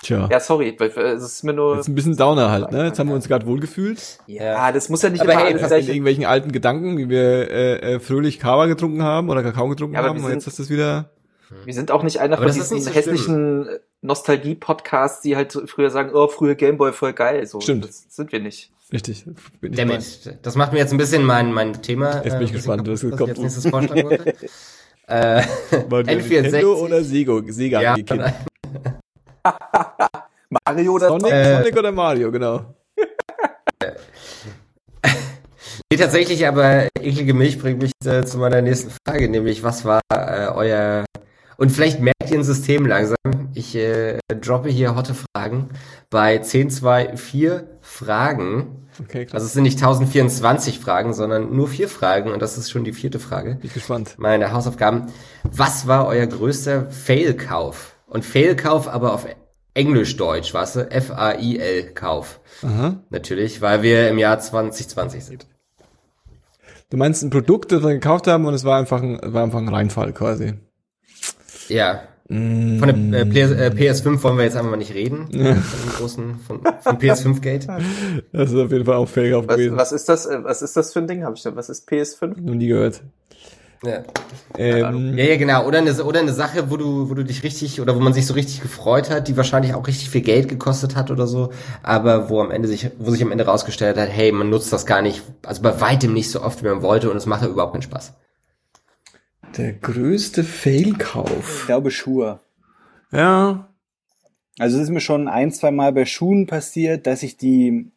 Tja. Ja, sorry, weil, äh, es ist mir nur. Jetzt ein bisschen Downer halt, ne? Jetzt haben wir uns gerade wohlgefühlt. Ja, das muss ja nicht Aber immer hey, alles Erst in irgendwelchen alten Gedanken, wie wir äh, äh, fröhlich Kava getrunken haben oder Kakao getrunken Ja, haben. wir Und jetzt sind- ist das wieder. Wir sind auch nicht einer Aber von das ist diesen nicht so hässlichen Nostalgie-Podcasts, die halt früher sagen, oh, früher Gameboy voll geil. So, Stimmt. Das sind wir nicht. Richtig. Bin ich. Damit. Das macht mir jetzt ein bisschen mein, mein Thema. Jetzt bin ich äh, gespannt, was ich kommt. als nächstes vorschlagen wollte. äh, War der N64. Nintendo oder Sego, Sega Ja, Kinder? Mario oder Sonic, Äh, Sonic oder Mario, genau. Nee, tatsächlich, aber eklige Milch bringt mich äh, zu meiner nächsten Frage, nämlich was war äh, euer und vielleicht merkt ihr ein System langsam. Ich äh, droppe hier hotte Fragen bei 10, 2, 4, Fragen. Okay, klar. Also es sind nicht 1024 Fragen, sondern nur vier Fragen und das ist schon die vierte Frage. Bin gespannt. Meine Hausaufgaben. Was war euer größter Fail-Kauf? Und Fail-Kauf aber auf Englisch-Deutsch, weißt du? F-A-I-L-Kauf. Natürlich, weil wir im Jahr 2020 sind. Du meinst ein Produkt, das wir gekauft haben und es war einfach ein, war einfach ein Reinfall quasi. Ja. Von der äh, PS, äh, PS5 wollen wir jetzt einfach mal nicht reden. Von dem großen, von, von PS5-Gate. Das ist auf jeden Fall auch Fail auf Was, gewesen. was ist das? äh, Was ist das für ein Ding? Hab ich da, was ist PS5? Noch nie gehört. Ja. Ähm, Ja, ja, genau. Oder eine, oder eine Sache, wo du, wo du dich richtig, oder wo man sich so richtig gefreut hat, die wahrscheinlich auch richtig viel Geld gekostet hat oder so, aber wo am Ende sich, wo sich am Ende rausgestellt hat, hey, man nutzt das gar nicht, also bei weitem nicht so oft, wie man wollte und es macht ja überhaupt keinen Spaß. Der größte Ich Fail-Kauf. glaube Schuhe. Ja. Also es ist mir schon ein, zwei Mal bei Schuhen passiert, dass ich die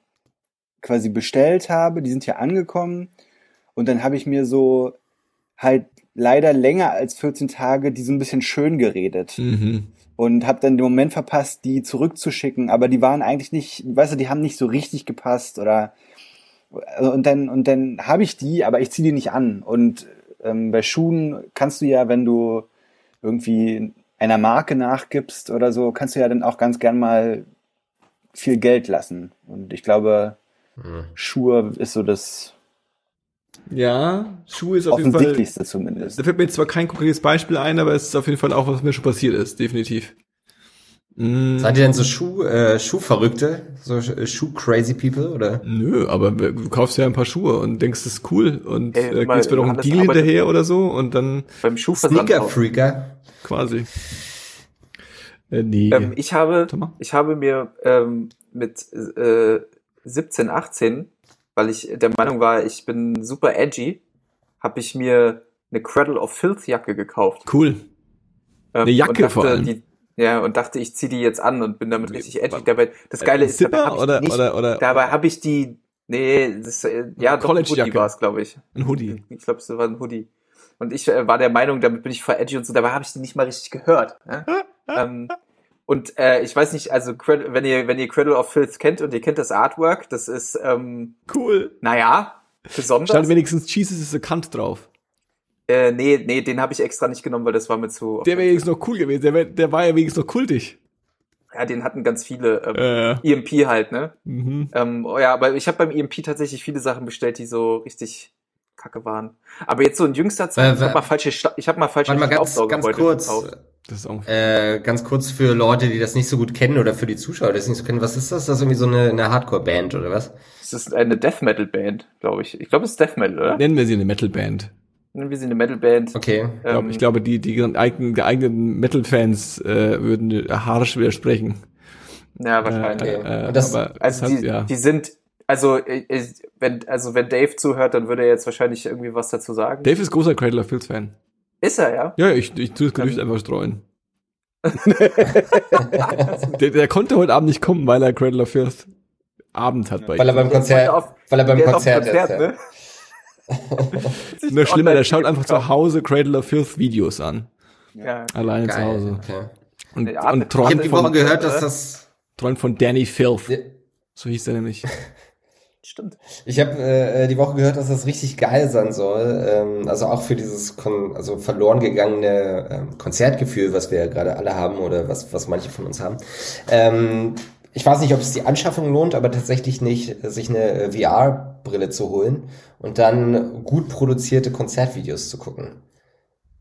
quasi bestellt habe, die sind hier angekommen und dann habe ich mir so halt leider länger als 14 Tage die so ein bisschen schön geredet Mhm. und habe dann den Moment verpasst, die zurückzuschicken, aber die waren eigentlich nicht, weißt du, die haben nicht so richtig gepasst oder und dann und dann habe ich die, aber ich ziehe die nicht an und ähm, bei Schuhen kannst du ja, wenn du irgendwie einer Marke nachgibst oder so, kannst du ja dann auch ganz gern mal viel Geld lassen und ich glaube, Schuhe ist so das Ja, Schuhe ist auf jeden Fall. offensichtlichste zumindest. Da fällt mir jetzt zwar kein konkretes Beispiel ein, aber es ist auf jeden Fall auch, was mir schon passiert ist, definitiv. Mm, Seid ihr denn so Schuh, äh, Schuhverrückte? So äh, Schuh-crazy people, oder? Nö, aber du kaufst ja ein paar Schuhe und denkst, das ist cool und Ey, äh, gehst mir noch einen Deal hinterher oder so und dann Beim Schuhversand. Sneaker-Freaker. quasi. Äh, nee. Ähm, ich habe, ich habe mir ähm, mit äh, 17, 18, weil ich der Meinung war, ich bin super edgy, habe ich mir eine Cradle of Filth Jacke gekauft. cool. Ähm, Eine Jacke und dachte, vor allem. Die, ja, und dachte, ich ziehe die jetzt an und bin damit richtig edgy. Dabei, das Geile ist, dabei Zipper habe ich oder, nicht, oder, oder dabei habe ich die, nee, das, äh, ja, doch, ein. Hoodie war es, glaube ich. ein Hoodie. Ich glaube, es war ein Hoodie. Und ich äh, war der Meinung, damit bin ich voll edgy und so, dabei habe ich die nicht mal richtig gehört. Ja? ähm, und äh, ich weiß nicht, also wenn ihr, wenn ihr Cradle of Filth kennt und ihr kennt das Artwork, das ist, ähm, Cool. naja, besonders. Stand wenigstens Jesus is a Kant drauf. Äh, nee, nee, den habe ich extra nicht genommen, weil das war mir zu. Der wäre wenigstens noch cool gewesen. Der, wär, der war ja wenigstens noch kultig. ja, den hatten ganz viele ähm, Äh, EMP halt, ne? mhm. Ähm, oh ja, aber ich habe beim EMP tatsächlich viele Sachen bestellt, die so richtig kacke waren. Aber jetzt so in jüngster Zeit, Äh, ich habe mal falsche, Sta- ich habe mal falsche mal ganz, ganz kurz, gekauft. Das ist auch. äh, ganz kurz für Leute, die das nicht so gut kennen oder für die Zuschauer, die das nicht so kennen. Was ist das? Das ist irgendwie so eine, eine Hardcore-Band oder was? Das ist eine Death Metal Band, glaube ich. Ich glaube, es ist Death Metal, oder? Nennen wir sie eine Metalband. Wir sind eine Metal Band. Okay. Ich glaube, Ähm, ich glaube, die, die geeigneten Metal-Fans äh, würden harsch widersprechen. Ja, wahrscheinlich. Äh, Und das- aber Also hat- die, ja. die sind, also äh, äh, wenn, also wenn Dave zuhört, dann würde er jetzt wahrscheinlich irgendwie was dazu sagen. Dave ist großer Cradle of Filth Fan. Ist er, ja? Ja, ich, ich tue das Gerücht einfach streuen. der, der konnte heute Abend nicht kommen, weil er Cradle of Filth Abend hat bei Weil er ihm. beim Konzert, auf- weil er beim Konzert, Konzert, ist, ja. Nur schlimmer, der schaut einfach zu Hause Cradle of Filth Videos an. Ja. Alleine zu Geil. Hause. Okay. Und, Ja, und ich Ich träumt, habe die Woche von, gehört, dass das träumt von Danny Filth. Ja. So hieß er nämlich. Stimmt. Ich habe äh, die Woche gehört, dass das richtig geil sein soll. Ähm, also auch für dieses kon also verloren gegangene ähm, Konzertgefühl, was wir ja gerade alle haben oder was, was manche von uns haben. Ähm, ich weiß nicht, ob es die Anschaffung lohnt, aber tatsächlich nicht, sich eine äh, VR-Brille zu holen und dann gut produzierte Konzertvideos zu gucken.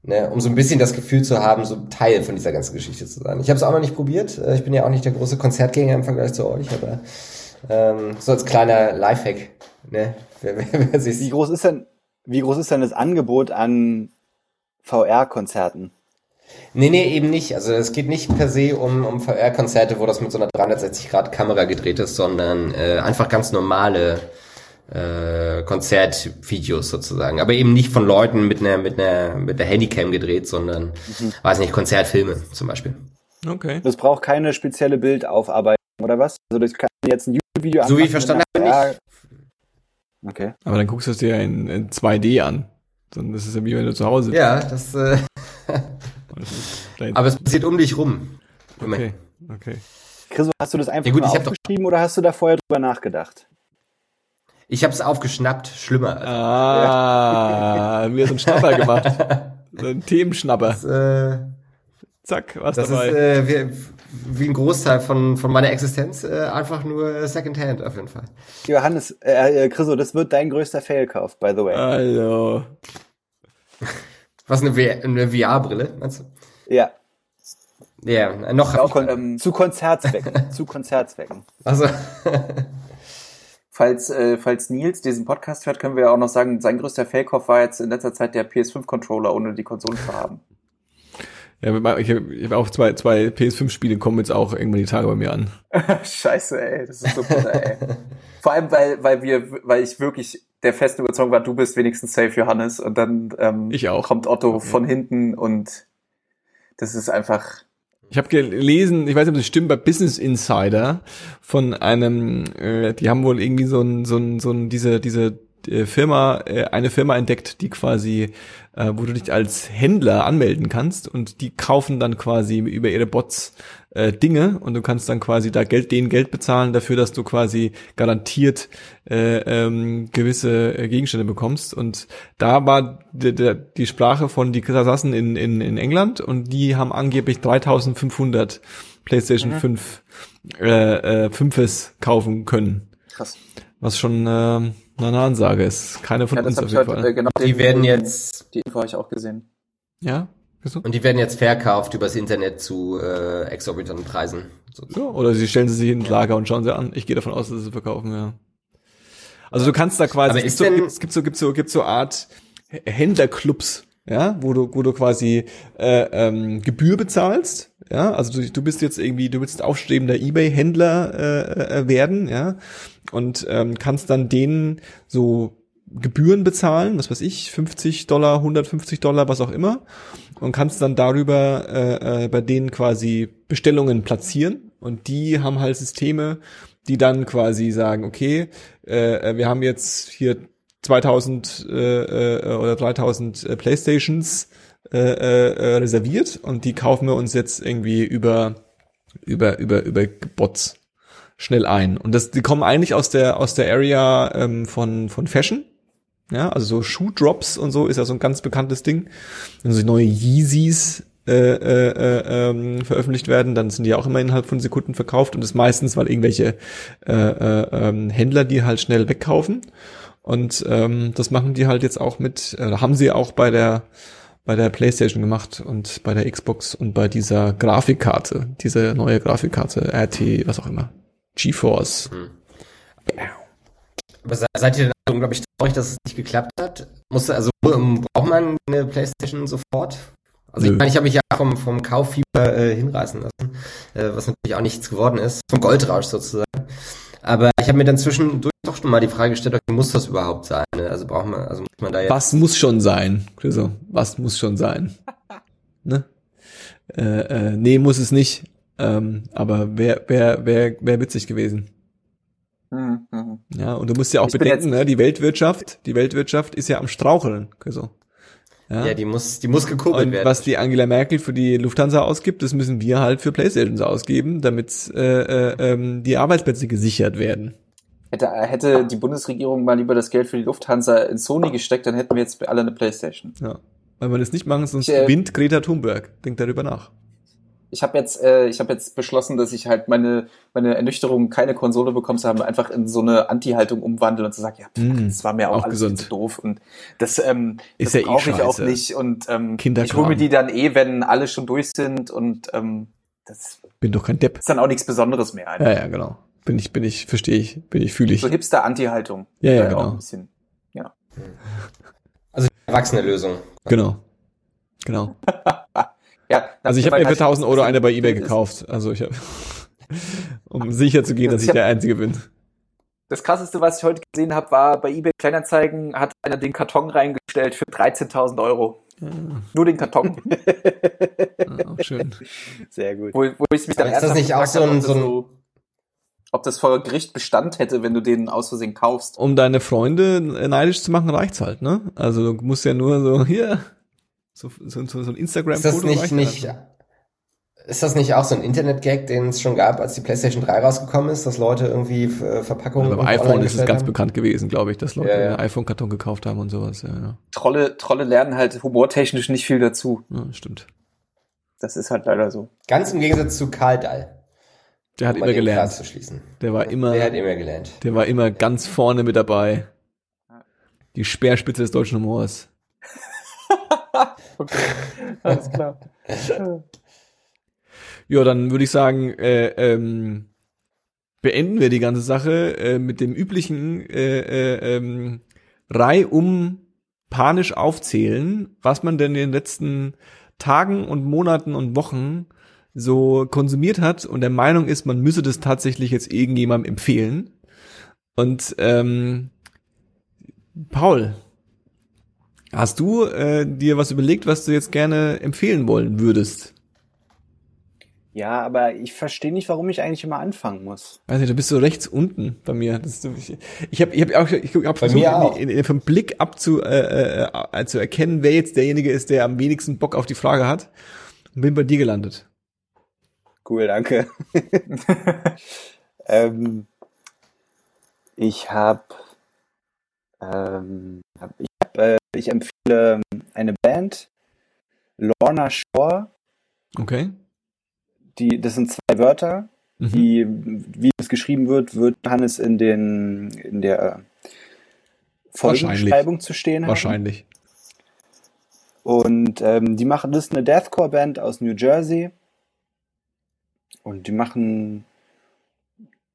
Ne, um so ein bisschen das Gefühl zu haben, so Teil von dieser ganzen Geschichte zu sein. Ich habe es auch noch nicht probiert. Äh, Ich bin ja auch nicht der große Konzertgänger im Vergleich zu euch, aber ähm, so als kleiner Lifehack, ne? Wer, wer, wer Wie groß ist denn, wie groß ist denn das Angebot an VR-Konzerten? Nee, nee, eben nicht. Also es geht nicht per se um, um VR-Konzerte, wo das mit so einer 360-Grad-Kamera gedreht ist, sondern äh, einfach ganz normale äh, Konzertvideos sozusagen. Aber eben nicht von Leuten mit einer, mit einer, mit einer Handycam gedreht, sondern, weiß nicht, Konzertfilme zum Beispiel. Okay. Das braucht keine spezielle Bildaufarbeitung oder was? Also das kann jetzt ein YouTube-Video So wie ich verstanden habe, VR Okay. Aber dann guckst du es dir ja in, in 2D an. Dann ist es ja wie wenn du zu Hause Ja, das, äh, bist. aber es passiert um dich rum. Okay, okay. Chris, hast du das einfach Ja, gut, aufgeschrieben oder hast du da vorher drüber nachgedacht? Ich habe es aufgeschnappt, schlimmer. Ah, mir so ein Schnapper gemacht. So ein Themenschnapper. Äh, Zack, was das dabei. ist äh, wie, wie ein Großteil von, von meiner Existenz äh, einfach nur Secondhand auf jeden Fall. Johannes, äh, äh, Chriso, das wird dein größter Failkauf, by the way. also, Was eine, eine VR-Brille, meinst du? Ja, Ja, noch hab Auch, ähm, zu Konzertzwecken. zu Konzertzwecken. Also, falls, äh, falls Nils diesen Podcast hört, können wir ja auch noch sagen, sein größter Fake-Off war jetzt in letzter Zeit der PS5-Controller, ohne die Konsole zu haben. ja, ich habe hab auch zwei, zwei PS5-Spiele kommen jetzt auch irgendwann die Tage bei mir an. Scheiße, ey, das ist so bitter, ey. Vor allem, weil, weil wir, weil ich wirklich der festen Überzeugung war, du bist wenigstens safe, Johannes, und dann ähm, kommt Otto von hinten und das ist einfach. Ich habe gelesen, ich weiß nicht, ob das stimmt, bei Business Insider von einem, äh, die haben wohl irgendwie so ein, so ein, so ein, diese, diese äh, Firma, äh, eine Firma entdeckt, die quasi, äh, wo du dich als Händler anmelden kannst und die kaufen dann quasi über ihre Bots äh, Dinge und du kannst dann quasi da Geld, denen Geld bezahlen dafür, dass du quasi garantiert äh, ähm, gewisse äh, Gegenstände bekommst. Und da war die, die, die Sprache von die saßen in, in, in England und die haben angeblich 3500 PlayStation 5 äh, äh, 5s kaufen können. Krass. Was schon äh, eine Ansage ist. Keine von Ja, uns auf jeden heute, äh, Fall. genau. die den- werden jetzt, Die Info habe ich auch gesehen. Ja? Wieso? und die werden jetzt verkauft übers Internet zu äh, exorbitanten Preisen. So. So, oder sie stellen sie sich ins Lager und schauen sie an. Ich gehe davon aus, dass sie verkaufen, ja. Also du kannst da quasi, es gibt so, gibt's, gibt's so, gibt's so, gibt's so Art Händlerclubs, ja, wo du, wo du quasi äh, ähm, Gebühr bezahlst, ja, also du, du bist jetzt irgendwie, du willst aufstrebender Ebay-Händler äh, äh, werden, ja, und ähm, kannst dann denen so Gebühren bezahlen, was weiß ich, 50 Dollar, 150 Dollar, was auch immer, und kannst dann darüber äh, äh, bei denen quasi Bestellungen platzieren. Und die haben halt Systeme, die dann quasi sagen, okay, äh, äh, wir haben jetzt hier 2000 äh, äh, oder 3000 äh, Playstations äh, äh, reserviert und die kaufen wir uns jetzt irgendwie über über über über Bots schnell ein. Und das die kommen eigentlich aus der aus der Area ähm, von von Fashion. Ja also so Shoe Drops und so ist ja so ein ganz bekanntes Ding. Wenn so neue Yeezys äh, äh, äh, ähm, veröffentlicht werden, dann sind die auch immer innerhalb von Sekunden verkauft. Und das meistens, weil irgendwelche äh, äh, ähm, Händler die halt schnell wegkaufen. Und ähm, das machen die halt jetzt auch mit, äh, haben sie auch bei der bei der PlayStation gemacht und bei der Xbox und bei dieser Grafikkarte, diese neue Grafikkarte, RT, was auch immer, GeForce. Aber se- seid ihr dann unglaublich traurig, dass es nicht geklappt hat? Musste, also ähm, braucht man eine Playstation sofort? Also Nö. ich meine, ich habe mich ja vom, vom Kauffieber äh, hinreißen lassen, äh, was natürlich auch nichts geworden ist, vom Goldrausch sozusagen. Aber ich habe mir dann zwischendurch doch schon mal die Frage gestellt, okay, muss das überhaupt sein? Ne? Also braucht man, also muss man da jetzt Was muss schon sein, Chriso? Was muss schon sein? ne? Äh, äh, nee, muss es nicht. Ähm, aber wäre wär, wär, wär witzig gewesen. Mhm, mhm. Ja, und du musst ja auch Ich bedenken, ne, die Weltwirtschaft, die Weltwirtschaft ist ja am Straucheln, Chriso. Ja, Ja, die muss, die muss gekurbelt und werden. was die Angela Merkel für die Lufthansa ausgibt, das müssen wir halt für Playstations ausgeben, damit äh, äh, ähm, die Arbeitsplätze gesichert werden. Hätte, hätte die Bundesregierung mal lieber das Geld für die Lufthansa in Sony gesteckt, dann hätten wir jetzt alle eine Playstation. Ja. Weil wir das nicht machen, sonst Ich, äh, gewinnt Greta Thunberg. Denkt darüber nach. Ich habe jetzt, äh, ich habe jetzt beschlossen, dass ich halt meine meine Ernüchterung, keine Konsole bekommen zu haben, einfach in so eine Anti-Haltung umwandle und zu sagen, ja, pff, Mm, das war mir auch, auch alles gesund. zu doof und das, ähm, Ist das ja eh brauche ich auch nicht und ähm, ich hole mir die dann eh, wenn alle schon durch sind und ähm, das Bin doch kein Depp. ist dann auch nichts Besonderes mehr. Einfach. Ja, ja, genau. Bin ich, bin ich, verstehe ich, bin ich, fühle ich. So Hipster-Anti-Haltung. Ja, ja, Äh, genau. Auch ein bisschen. also die erwachsene Lösung. Genau. Genau. Ja, Also ich habe mir für das- 1000 Euro eine bei eBay gekauft. Also ich habe, um sicher zu gehen, dass Ich der Einzige bin. Das krasseste, was ich heute gesehen habe, war bei eBay Kleinanzeigen hat einer den Karton reingestellt für 13.000 Euro. Nur den Karton. Ja, auch schön. Sehr gut. wo, wo ich mich dann Aber ist das ernsthaft nicht auch so habe, ein- ob das so ein- ob das vor Gericht Bestand hätte, wenn du den aus Versehen kaufst. Um deine Freunde neidisch zu machen, reicht's halt, ne? Also du musst ja nur so, hier, so, so, so, so ein Ist das Instagram-Foto nicht, nicht. Ist das nicht auch so ein Internet-Gag, den es schon gab, als die PlayStation 3 rausgekommen ist, dass Leute irgendwie äh, Verpackungen. Also beim iPhone ist es ganz bekannt gewesen, glaube ich, dass Leute ja, ja. einen iPhone-Karton gekauft haben und sowas. Ja, ja. Trolle, Trolle lernen halt humortechnisch nicht viel dazu. Ja, stimmt. Das ist halt leider so. Ganz im Gegensatz zu Karl Dall. Der hat um immer gelernt. Der war immer. Der hat immer gelernt. Der war immer ganz vorne mit dabei. Die Speerspitze des deutschen Humors. okay, alles klar. Ja, dann würde ich sagen, äh, ähm, beenden wir die ganze Sache äh, mit dem üblichen äh, äh, ähm, Reihum panisch aufzählen, was man denn in den letzten Tagen und Monaten und Wochen so konsumiert hat und der Meinung ist, man müsse das tatsächlich jetzt irgendjemandem empfehlen. Und ähm, Paul, hast du äh, dir was überlegt, was du jetzt gerne empfehlen wollen würdest? Ja, aber ich verstehe nicht, warum ich eigentlich immer anfangen muss. Weiß nicht, du bist so rechts unten bei mir. Das ist so, ich ich habe ich hab auch ich hab versucht, auch. In, in, vom Blick abzu äh, äh, zu erkennen, wer jetzt derjenige ist, der am wenigsten Bock auf die Frage hat. Und bin bei dir gelandet. Cool, danke. ähm, ich habe ähm, ich, hab, äh, ich empfehle eine Band, Lorna Shore. Okay die, das sind zwei Wörter, mhm. die, wie es geschrieben wird, wird Hannes in den, in der Folgenbeschreibung zu stehen haben. Wahrscheinlich. Und ähm, die machen, das ist eine Deathcore-Band aus New Jersey. Und die machen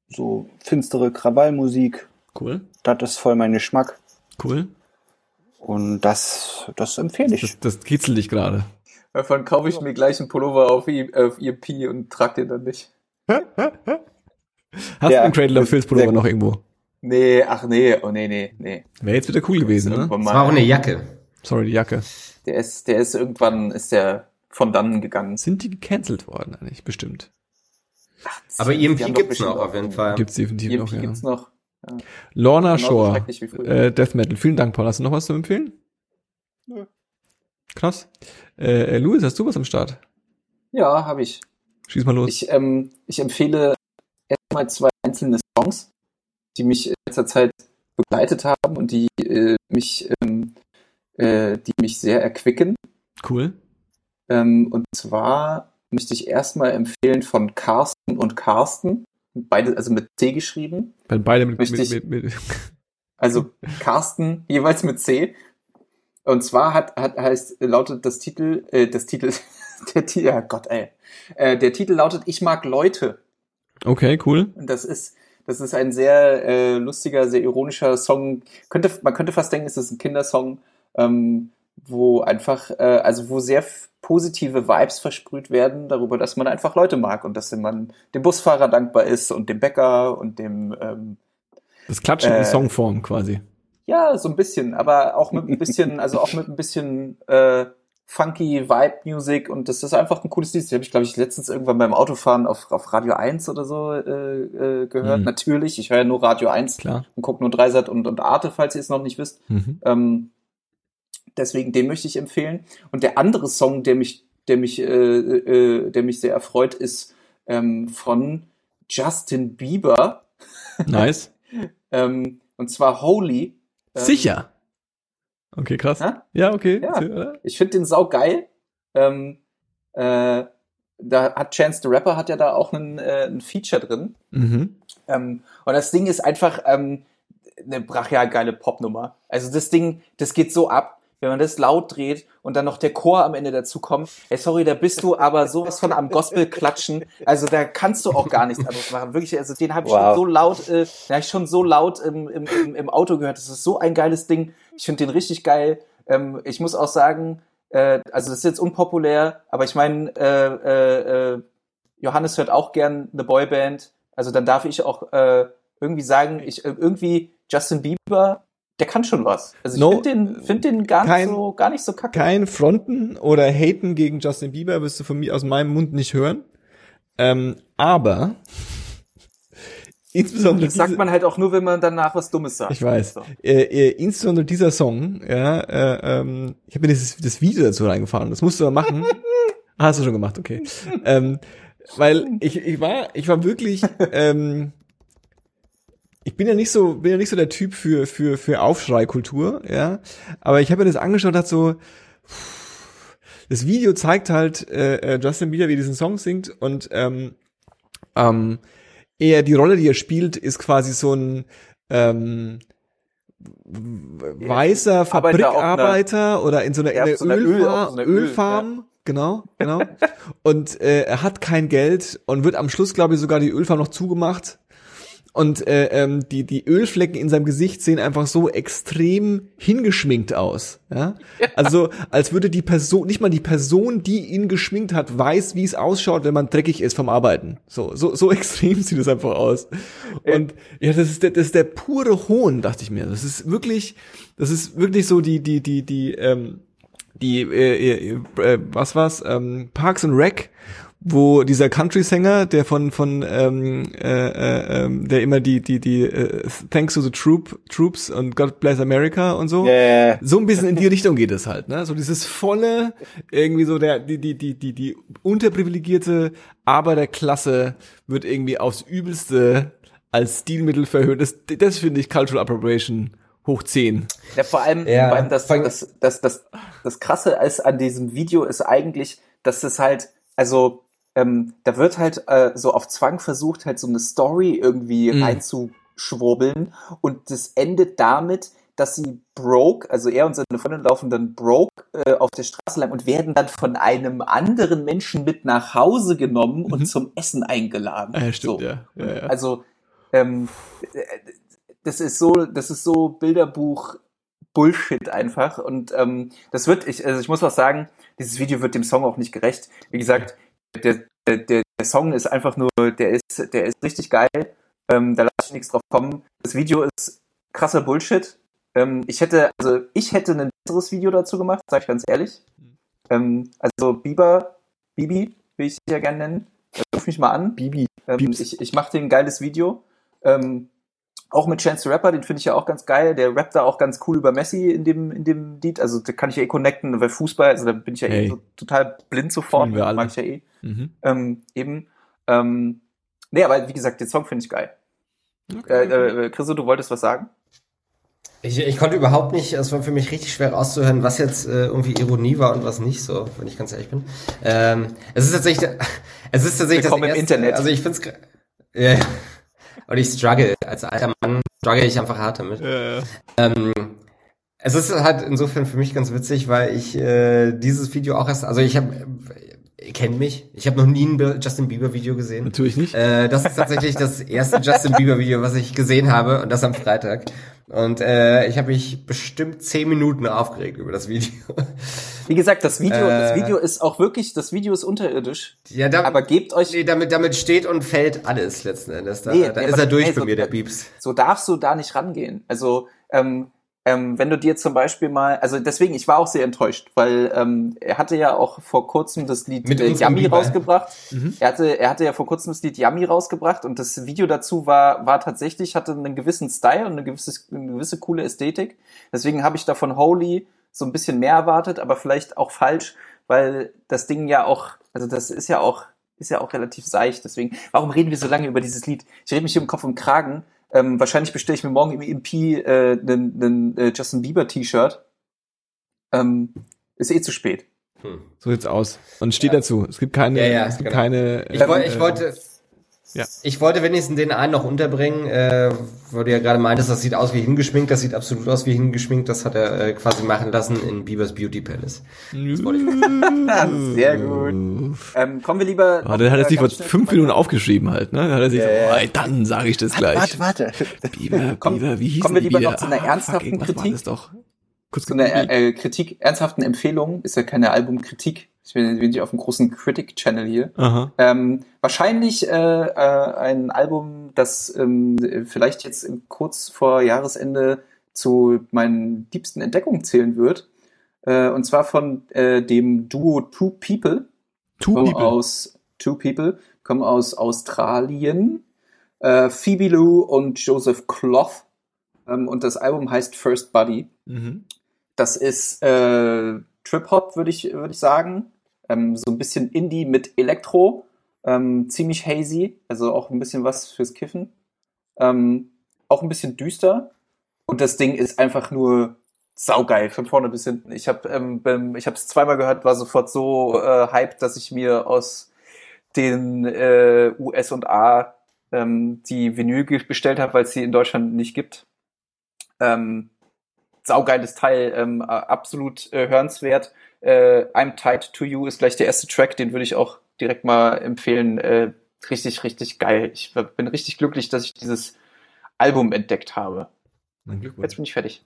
so finstere Krawallmusik. Cool. Das ist voll mein Geschmack. Cool. Und das, das empfehle ich. Das, das kitzelt dich gerade. Davon kaufe ich mir gleich einen Pullover auf, e auf EMP und trage den dann nicht. Hast ja, du einen Cradle of Filth Pullover noch irgendwo? Nee, ach nee, oh nee, nee, nee. Wäre jetzt wieder cool gewesen, ne? Das war auch eine Jacke. Sorry, die Jacke. Der ist, der ist irgendwann, ist der von dann gegangen. Sind die gecancelt worden eigentlich? Bestimmt. Ach, Aber EMP gibt's noch auf jeden Fall. Gibt's definitiv EMP noch, ja. gibt's noch. Ja. Lorna Shore, äh, Death Metal. Vielen Dank, Paul. Hast du noch was zu empfehlen? Nö. Krass. Äh, äh, Louis, hast du was am Start? Ja, habe ich. Schieß mal los. Ich, ähm, ich empfehle erstmal zwei einzelne Songs, die mich in letzter Zeit begleitet haben und die äh, mich, ähm, äh, die mich sehr erquicken. Cool. Ähm, und zwar möchte ich erstmal empfehlen von Carsten und Carsten, beide, also mit C geschrieben. Beide mit, mit, mit, mit. Also Carsten jeweils mit C und zwar hat, hat heißt lautet das Titel, äh, das Titel, der Titel, ja Gott, ey. Äh, der Titel lautet Ich mag Leute. Okay, cool. Und das ist, das ist ein sehr äh, lustiger, sehr ironischer Song. Könnte, man könnte fast denken, es ist ein Kindersong, ähm, wo einfach, äh, also wo sehr positive Vibes versprüht werden darüber, dass man einfach Leute mag und dass man dem Busfahrer dankbar ist und dem Bäcker und dem ähm, das Klatschen äh, in Songform quasi. Ja, so ein bisschen, aber auch mit ein bisschen, also auch mit ein bisschen äh, funky Vibe-Music und das ist einfach ein cooles Lied. Das habe ich, glaube ich, letztens irgendwann beim Autofahren auf, auf Radio 1 oder so äh, äh, gehört. Mhm. Natürlich, ich höre ja nur Radio 1 Klar. und gucke nur Dreisat und, und Arte, falls ihr es noch nicht wisst. Mhm. Ähm, deswegen, den möchte ich empfehlen. Und der andere Song, der mich, der mich, äh, äh, der mich sehr erfreut, ist ähm, von Justin Bieber. Nice. ähm, und zwar Holy. Ähm, Sicher. Okay, krass. Ja, ja okay. Ja. Ich finde den sau geil. Ähm, äh, da hat Chance the Rapper hat ja da auch ein, äh, ein Feature drin. Mhm. Ähm, und das Ding ist einfach ähm, eine brachial geile Popnummer. Also das Ding, das geht so ab wenn man das laut dreht und dann noch der Chor am Ende dazu kommt, ey, sorry, da bist du aber sowas von am Gospel klatschen. Also da kannst du auch gar nichts anderes machen. Wirklich, also den habe ich wow. schon so laut, äh, den habe ich schon so laut im, im, im, im Auto gehört. Das ist so ein geiles Ding. Ich finde den richtig geil. Ähm, ich muss auch sagen, äh, also das ist jetzt unpopulär, aber ich meine, äh, äh, äh, Johannes hört auch gern eine Boyband. Also dann darf ich auch äh, irgendwie sagen, ich äh, irgendwie Justin Bieber der kann schon was. Also ich no, finde den, find den gar, kein, nicht so, gar nicht so kacke. Kein Fronten oder Haten gegen Justin Bieber wirst du von mir aus meinem Mund nicht hören. Ähm, aber insbesondere das sagt man halt auch nur, wenn man danach was Dummes sagt. Ich weiß. So. Äh, äh, insbesondere dieser Song, ja, äh, ähm, ich habe mir dieses, das Video dazu reingefahren. Das musst du mal machen. Hast du schon gemacht, okay. ähm, weil ich, ich war, ich war wirklich, ähm, ich bin ja nicht so, bin ja nicht so der Typ für, für, für Aufschreikultur, ja. Aber ich habe mir das angeschaut und dachte so, das Video zeigt halt äh, äh, Justin Bieber, wie diesen Song singt und ähm, ähm, er, die Rolle, die er spielt, ist quasi so ein ähm, weißer Fabrikarbeiter oder in so einer, in einer so einer Öl- Ölfarm, auf so einer Öl, Ölfarm, genau, genau. und äh, er hat kein Geld und wird am Schluss, glaube ich, sogar die Ölfarm noch zugemacht. Und äh, ähm, die, die Ölflecken in seinem Gesicht sehen einfach so extrem hingeschminkt aus. Ja? Also als würde die Person, nicht mal die Person, die ihn geschminkt hat, weiß, wie es ausschaut, wenn man dreckig ist vom Arbeiten. So, so, so extrem sieht es einfach aus. Und ja, das ist der, das ist der pure Hohn, dachte ich mir. Das ist wirklich, das ist wirklich so die, die, die, die, ähm, die, äh, äh, äh, was war's, ähm, Parks and Rec, wo dieser Country-Sänger, der von von ähm, äh, äh, ähm, der immer die die die äh, Thanks to the Troop Troops und God Bless America und so Yeah. so ein bisschen in die Richtung geht es halt, ne? So dieses volle irgendwie so der die die die die die unterprivilegierte Arbeiterklasse wird irgendwie aufs übelste als Stilmittel verhöhnt. Das, das finde ich Cultural Appropriation hoch 10. Ja, vor allem, Ja, vor allem das, das, das, das, das Krasse ist an diesem Video ist eigentlich, dass es halt, also ähm, da wird halt äh, so auf Zwang versucht, halt so eine Story irgendwie Mhm. reinzuschwurbeln und das endet damit, dass sie broke, also er und seine Freundin laufen dann broke äh, auf der Straße lang und werden dann von einem anderen Menschen mit nach Hause genommen und Mhm. zum Essen eingeladen. Ja, stimmt, so. ja. ja, ja. Also ähm, das ist so, das ist so Bilderbuch Bullshit einfach und ähm, das wird ich also ich muss was sagen, dieses Video wird dem Song auch nicht gerecht. Wie gesagt, der der, der Song ist einfach nur, der ist der ist richtig geil. Ähm, da lasse ich nichts drauf kommen. Das Video ist krasser Bullshit. Ähm, ich hätte also ich hätte ein besseres Video dazu gemacht, sage ich ganz ehrlich. Ähm, also Biber, Bibi, will ich dich ja gerne nennen. Äh, Ruf mich mal an. Bibi. Ähm, ich ich mache dir ein geiles Video. Ähm, auch mit Chance the Rapper, den finde ich ja auch ganz geil. Der rappt da auch ganz cool über Messi in dem, in dem Lied. Also da kann ich ja eh connecten, weil Fußball, also da bin ich ja Hey. eh so total blind sofort. Wir alle. Mag ich ja eh. Mhm. Ähm, eben. Ähm, nee, aber wie gesagt, den Song finde ich geil. Äh, äh, Chriso, du wolltest was sagen? Ich, ich konnte überhaupt nicht, es war für mich richtig schwer rauszuhören, was jetzt äh, irgendwie Ironie war und was nicht, so, wenn ich ganz ehrlich bin. Ähm, es ist tatsächlich, es ist tatsächlich Willkommen im das Internet. Also ich find's, gra- ja, ja. Und ich struggle, als alter Mann struggle ich einfach hart damit. Äh, Ähm, es ist halt insofern für mich ganz witzig, weil ich äh, dieses Video auch erst, also ich habe, ihr kennt mich, ich habe noch nie ein Justin Bieber Video gesehen. natürlich nicht. Äh, das ist tatsächlich das erste Justin Bieber Video, was ich gesehen habe und das am Freitag. Und äh, ich habe mich bestimmt zehn Minuten aufgeregt über das Video. Wie gesagt, das Video, Äh. das Video ist auch wirklich, das Video ist unterirdisch. ja, da, Aber gebt euch, nee, damit, damit steht und fällt alles letzten Endes. Da, Nee, da nee, ist er durch nee, bei so- mir, der Biebs. so darfst du da nicht rangehen. Also, ähm, ähm, wenn du dir zum Beispiel mal, also deswegen, ich war auch sehr enttäuscht, weil ähm, er hatte ja auch vor kurzem das Lied Mit äh, Yummy rausgebracht. Mhm. Er hatte, er hatte ja vor kurzem das Lied Yummy rausgebracht und das Video dazu war, war tatsächlich, hatte einen gewissen Style und eine gewisse, eine gewisse coole Ästhetik. Deswegen habe ich da von Holy so ein bisschen mehr erwartet, aber vielleicht auch falsch, weil das Ding ja auch, also das ist ja auch, ist ja auch relativ seicht. Deswegen, warum reden wir so lange über dieses Lied? Ich rede mich hier im Kopf und Kragen. Ähm, wahrscheinlich bestelle ich mir morgen im EMP äh, einen äh, Justin Bieber T-Shirt. Ähm, ist eh zu spät. Hm. So sieht's aus. Und steht dazu. Es gibt keine, Ja, ja, es gibt genau. keine. Ich, äh, ich wollte, ja. ich wollte wenigstens den einen noch unterbringen, äh, wo du ja gerade meintest, das sieht aus wie hingeschminkt, das sieht absolut aus wie hingeschminkt, das hat er äh, quasi machen lassen in Biebers Beauty Palace. wollte ich Sehr gut. Ähm, kommen wir lieber. Oh, der hat jetzt nicht vor fünf Minuten aufgeschrieben halt, ne? Da hat er sich Ja, so, oh, ey, dann sage ich das gleich. Warte, warte. Biber, Komm- Biber, wie hieß kommen wir lieber wieder? noch zu einer Ah, ernsthaften fuck, irgendwas war Kritik? Das doch. Kurz zu einer äh, Kritik, ernsthaften Empfehlung, ist ja keine Albumkritik. Ich bin, bin ich auf einem großen Critic-Channel hier. Ähm, wahrscheinlich äh, äh, ein Album, das ähm, vielleicht jetzt kurz vor Jahresende zu meinen liebsten Entdeckungen zählen wird. Äh, und zwar von äh, dem Duo Two People. Two kommen People. aus Two People, kommen aus Australien. Äh, Phoebe Lou und Joseph Cloth. Ähm, und das Album heißt First Buddy. Mhm. Das ist Trip Hop, würde ich, würde ich sagen. Ähm, so ein bisschen Indie mit Elektro, ähm, ziemlich hazy, also auch ein bisschen was fürs Kiffen. Ähm, auch ein bisschen düster. Und das Ding ist einfach nur saugeil, von vorne bis hinten. Ich habe ähm, ich habe es zweimal gehört, war sofort so äh, hyped, dass ich mir aus den äh, US und A ähm, die Vinyl bestellt habe, weil es sie in Deutschland nicht gibt. Ähm, saugeiles Teil, ähm, absolut äh, hörenswert. Äh, I'm Tied to You ist gleich der erste Track, den würde ich auch direkt mal empfehlen. Äh, richtig, richtig geil. Ich bin richtig glücklich, dass ich dieses Album entdeckt habe. Jetzt bin ich fertig.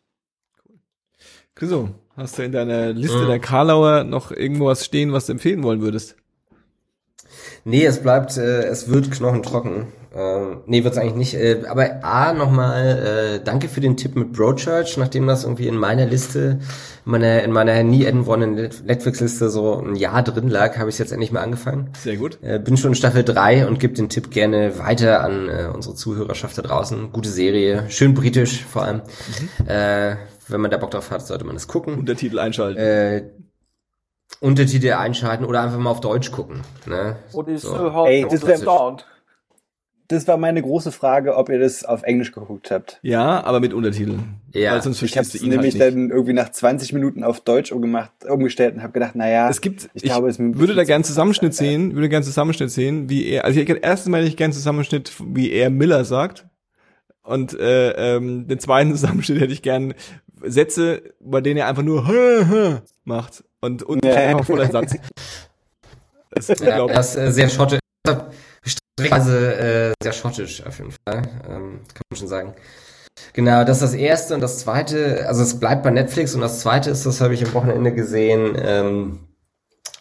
Chriso, hast du in deiner Liste mhm. der Karlauer noch irgendwo was stehen, was du empfehlen wollen würdest? Nee, es bleibt, äh, es wird knochentrocken. Ähm, nee, wird's eigentlich nicht. Äh, aber A, nochmal, äh, danke für den Tipp mit Broadchurch, nachdem das irgendwie in meiner Liste, meiner, in meiner nie enden wollen Netflix-Liste so ein Jahr drin lag, habe ich jetzt endlich mal angefangen. Sehr gut. Äh, bin schon in Staffel 3 und gebe den Tipp gerne weiter an äh, unsere Zuhörerschaft da draußen. Gute Serie, schön britisch vor allem. Mhm. Äh, wenn man da Bock drauf hat, sollte man das gucken. Untertitel einschalten. Äh, Untertitel einschalten oder einfach mal auf Deutsch gucken. Ne? so. Ey, das wäre das war meine große Frage, ob ihr das auf Englisch geguckt habt. Ja, aber mit Untertiteln. Ja. Weil sonst ich habe nämlich nicht. dann irgendwie nach 20 Minuten auf Deutsch umgemacht, umgestellt und habe gedacht, naja, es gibt, ich, ich glaube, es würde da gern Zusammenschnitt sehen, würde gern Zusammenschnitt sehen, wie er, also ich hätte erstens mal nicht gern Zusammenschnitt, wie er Miller sagt. Und äh, ähm, den zweiten Zusammenschnitt hätte ich gern Sätze, bei denen er einfach nur macht und, und ja. einfach voller Satz. Das, ja, das ist äh, sehr schottisch. Also äh, sehr schottisch auf jeden Fall, ähm, kann man schon sagen. Genau, das ist das erste und das zweite, also es bleibt bei Netflix und das zweite ist, das habe ich am Wochenende gesehen, ähm,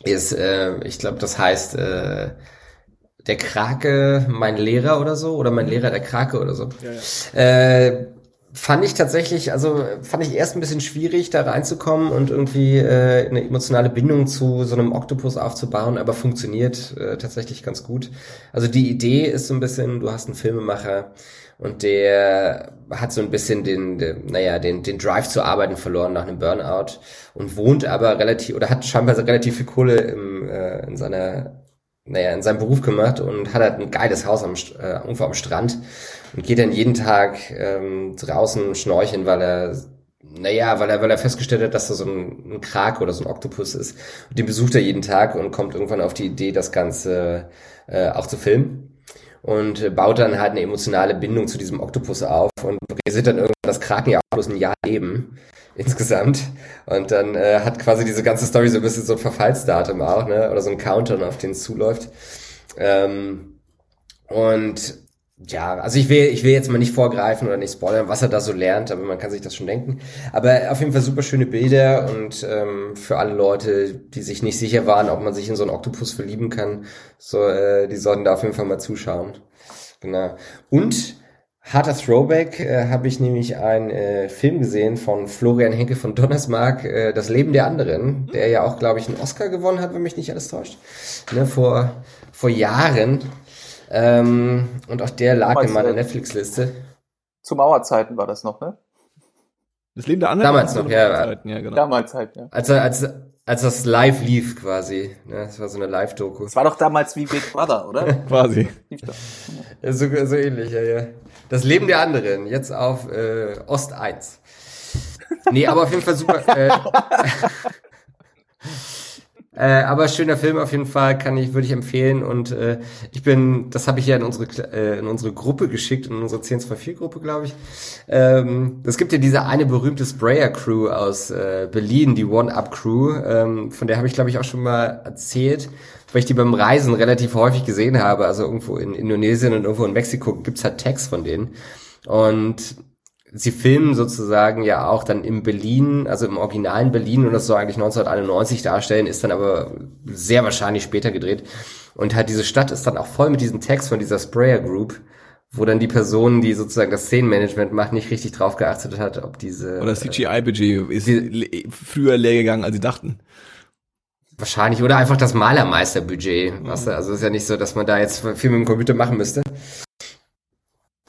ist, äh, ich glaube, das heißt äh, der Krake, mein Lehrer oder so, oder mein Lehrer der Krake oder so. Ja, ja. Äh, fand ich tatsächlich, also fand ich erst ein bisschen schwierig, da reinzukommen und irgendwie äh, eine emotionale Bindung zu so einem Oktopus aufzubauen, aber funktioniert äh, tatsächlich ganz gut. Also die Idee ist so ein bisschen, du hast einen Filmemacher und der hat so ein bisschen den, den naja, den, den Drive zu arbeiten verloren nach einem Burnout und wohnt aber relativ, oder hat scheinbar relativ viel Kohle im, äh, in seiner naja, in seinem Beruf gemacht und hat halt ein geiles Haus am, äh, irgendwo am Strand und geht dann jeden Tag ähm, draußen schnorcheln, weil er naja, weil er, weil er festgestellt hat, dass da so ein, ein Krak oder so ein Oktopus ist. Und den besucht er jeden Tag und kommt irgendwann auf die Idee, das Ganze äh, auch zu filmen. Und äh, baut dann halt eine emotionale Bindung zu diesem Oktopus auf und realisiert dann irgendwann, dass Kraken ja auch bloß ein Jahr leben insgesamt. Und dann äh, hat quasi diese ganze Story so ein bisschen so ein Verfallsdatum auch, ne? Oder so ein Countdown, auf den es zuläuft. Ähm, und ja, also ich will, ich will jetzt mal nicht vorgreifen oder nicht spoilern, was er da so lernt, aber man kann sich das schon denken. Aber auf jeden Fall super schöne Bilder und ähm, für alle Leute, die sich nicht sicher waren, ob man sich in so einen Oktopus verlieben kann, so, äh, die sollten da auf jeden Fall mal zuschauen. Genau. Und harter Throwback äh, habe ich nämlich einen äh, Film gesehen von Florian Henke von Donnersmark, äh, Das Leben der anderen, der ja auch, glaube ich, einen Oscar gewonnen hat, wenn mich nicht alles täuscht. Ne, vor, vor Jahren. Ähm, und auch der lag in meiner Netflix-Liste. Zu Mauerzeiten war das noch, ne? Das Leben der anderen. Damals noch, ja. ja genau. Damals halt, ja. Als, als, als das live lief quasi. Ne? Das war so eine Live-Doku. Das war doch damals wie Big Brother, oder? quasi. Ja, so, so ähnlich, ja, ja. Das Leben der anderen, jetzt auf äh, Ost 1. Nee, aber auf jeden Fall super. Äh, Äh, aber schöner Film auf jeden Fall, kann ich, würde ich empfehlen. Und äh, ich bin, das habe ich ja in unsere äh, in unsere Gruppe geschickt, in unsere 1024-Gruppe, glaube ich. Ähm, es gibt ja diese eine berühmte Sprayer-Crew aus äh, Berlin, die One-Up-Crew. Ähm, von der habe ich, glaube ich, auch schon mal erzählt, weil ich die beim Reisen relativ häufig gesehen habe. Also irgendwo in Indonesien und irgendwo in Mexiko gibt's halt Tags von denen. Und sie filmen sozusagen ja auch dann im Berlin, also im originalen Berlin und das soll eigentlich 1991 darstellen, ist dann aber sehr wahrscheinlich später gedreht. Und halt diese Stadt ist dann auch voll mit diesem Text von dieser Sprayer Group, wo dann die Person, die sozusagen das Szenenmanagement macht, nicht richtig drauf geachtet hat, ob diese... Oder CGI-Budget ist die, früher leer gegangen, als sie dachten. Wahrscheinlich. Oder einfach das Malermeisterbudget. Mhm. Weißt du? Also ist ja nicht so, dass man da jetzt viel mit dem Computer machen müsste.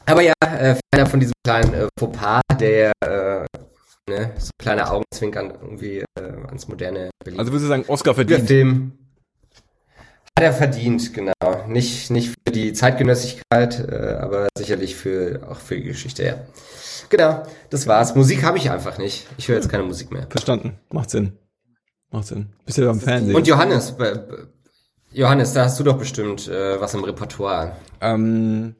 Aber ja, äh, ferner von diesem kleinen äh, Fauxpas, der äh, ne, so kleine Augenzwinkern irgendwie äh, ans moderne Berlin. Also würdest du sagen, Oscar verdient? Film. Hat er verdient, genau. Nicht, nicht für die Zeitgenössigkeit, äh, aber sicherlich für, auch für die Geschichte, ja. Genau, das war's. Musik habe ich einfach nicht. Ich höre jetzt keine Musik mehr. Verstanden. Macht Sinn. Macht Sinn. Bist du beim Fernsehen? Und Johannes, Johannes, da hast du doch bestimmt äh, was im Repertoire. Ähm,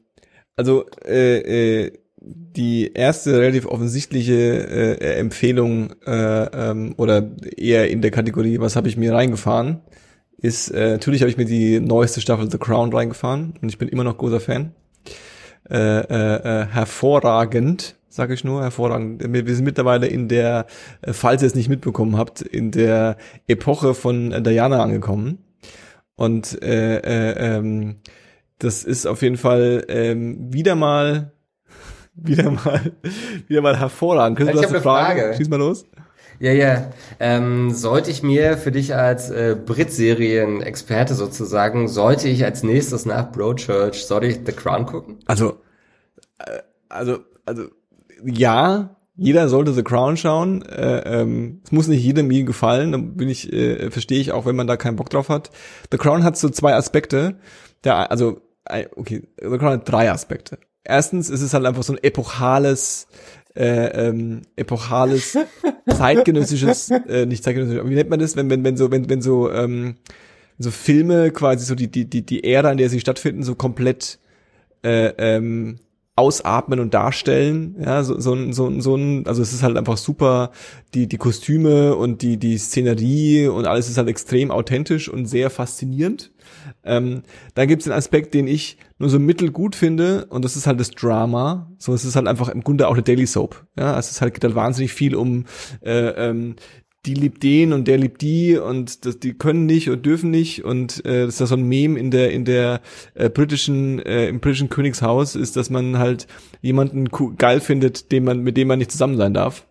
also äh, äh, die erste relativ offensichtliche äh, Empfehlung äh, ähm, oder eher in der Kategorie, was habe ich mir reingefahren, ist äh, natürlich habe ich mir die neueste Staffel The Crown reingefahren und ich bin immer noch großer Fan. Äh, äh, äh, hervorragend, sage ich nur, hervorragend. Wir sind mittlerweile in der, äh, falls ihr es nicht mitbekommen habt, in der Epoche von Diana angekommen. Und äh, äh, ähm, das ist auf jeden Fall ähm, wieder mal, wieder mal, wieder mal hervorragend. Kannst ich habe eine Frage. Frage. Schieß mal los. Ja, ja. Ähm, sollte ich mir für dich als äh, Brit-Serien-Experte sozusagen, sollte ich als nächstes nach Broadchurch, sollte ich The Crown gucken? Also, äh, also, also, ja, jeder sollte The Crown schauen. Äh, ähm, es muss nicht jedem ihm gefallen. Dann bin ich, äh, verstehe ich auch, wenn man da keinen Bock drauf hat. The Crown hat so zwei Aspekte. Der, also, okay, The Crown hat drei Aspekte. Erstens ist es halt einfach so ein epochales äh, ähm, epochales, zeitgenössisches, äh, nicht zeitgenössisches, wie nennt man das, wenn, wenn, wenn so, wenn, wenn so, ähm, so Filme quasi so die, die, die, die Ära, in der sie stattfinden, so komplett äh, ähm, ausatmen und darstellen. Ja, so, so, so, so ein, also es ist halt einfach super, die, die Kostüme und die, die Szenerie und alles ist halt extrem authentisch und sehr faszinierend. Ähm, dann gibt es den Aspekt, den ich nur so mittelgut finde, und das ist halt das Drama. So, es ist halt einfach im Grunde auch eine Daily Soap. Ja, es ist halt, geht halt wahnsinnig viel um äh, ähm, die liebt den und der liebt die und das, die können nicht und dürfen nicht und äh, das ist ja so ein Meme in der in der äh, britischen äh, im britischen Königshaus ist, dass man halt jemanden geil findet, dem man mit dem man nicht zusammen sein darf.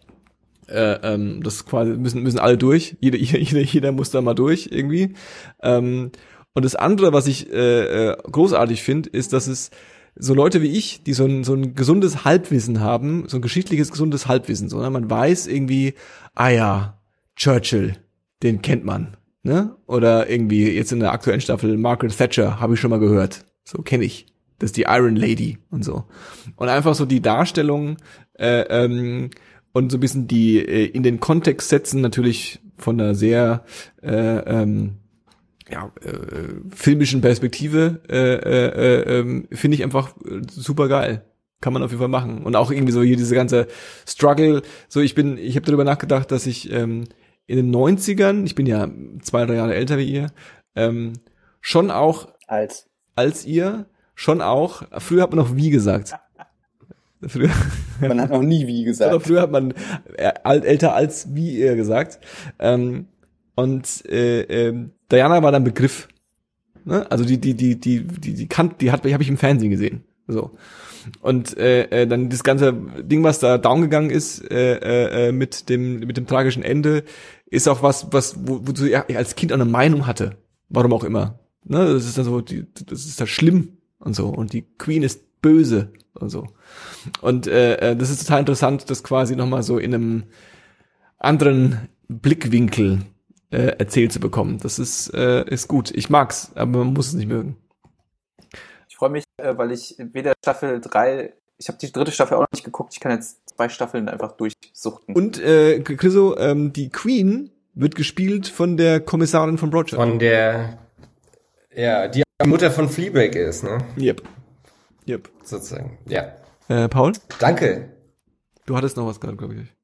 Äh, ähm, das quasi müssen müssen alle durch. Jeder jeder jeder muss da mal durch irgendwie. Ähm, und das andere, was ich äh, äh, großartig finde, ist, dass es so Leute wie ich, die so ein, so ein gesundes Halbwissen haben, so ein geschichtliches gesundes Halbwissen, so, ne? man weiß irgendwie, ah ja, Churchill, den kennt man, ne? Oder irgendwie jetzt in der aktuellen Staffel Margaret Thatcher, habe ich schon mal gehört. So kenne ich. Das ist die Iron Lady und so. Und einfach so die Darstellung äh, ähm, und so ein bisschen die äh, in den Kontext setzen, natürlich von einer sehr äh, ähm, ja, äh, filmischen Perspektive, äh, äh, äh, finde ich einfach äh, super geil. Kann man auf jeden Fall machen. Und auch irgendwie so hier diese ganze Struggle. So, ich bin, ich habe darüber nachgedacht, dass ich ähm, in den 90ern, ich bin ja zwei, drei Jahre älter wie ihr, ähm, schon auch als als ihr, schon auch, früher hat man noch wie gesagt. Früher, man hat noch nie wie gesagt. Früher hat man äh, älter als wie ihr gesagt. Ähm, und äh, äh, Diana war dann Begriff. Ne? Also die, die, die, die, die, die Kant, die hat, die habe ich im Fernsehen gesehen. So. Und äh, äh, dann das ganze Ding, was da down gegangen ist äh, äh, äh, mit dem mit dem tragischen Ende, ist auch was, was wo, wo du als Kind eine Meinung hatte, warum auch immer. Ne, das ist dann so, die, das ist da schlimm und so. Und die Queen ist böse und so. Und äh, äh das ist total interessant, das quasi nochmal so in einem anderen Blickwinkel äh, erzählt zu bekommen. Das ist, äh, ist gut. Ich mag's, aber man muss es nicht mögen freue mich, äh, weil ich weder Staffel 3, ich habe die dritte Staffel auch noch nicht geguckt, ich kann jetzt zwei Staffeln einfach durchsuchten. Und äh, Chriso, ähm, die Queen wird gespielt von der Kommissarin von Broadchurch. Von der, ja, die Mutter von Fleabag ist, ne? Yep. Yep. Sozusagen, ja. Äh, Paul? Danke. Du hattest noch was gerade, glaube ich.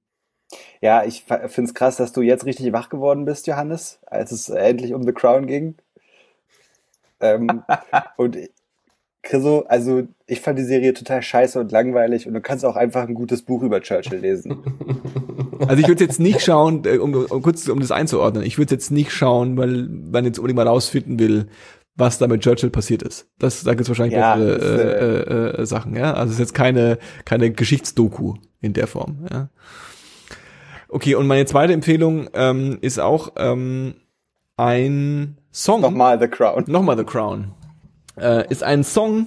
Ja, ich finde es krass, dass du jetzt richtig wach geworden bist, Johannes, als es endlich um The Crown ging. Ähm, und Chriso, also ich fand die Serie total scheiße und langweilig und du kannst auch einfach ein gutes Buch über Churchill lesen. Also ich würde jetzt nicht schauen, äh, um, um kurz um das einzuordnen, ich würde jetzt nicht schauen, weil man jetzt unbedingt mal rausfinden will, was da mit Churchill passiert ist. Das da gibt's wahrscheinlich ja, bessere äh, äh, äh, Sachen, ja. Also es ist jetzt keine keine Geschichtsdoku in der Form, ja. Okay, und meine zweite Empfehlung ähm, ist auch ähm, ein Song. Nochmal The Crown. Nochmal The Crown äh, ist ein Song,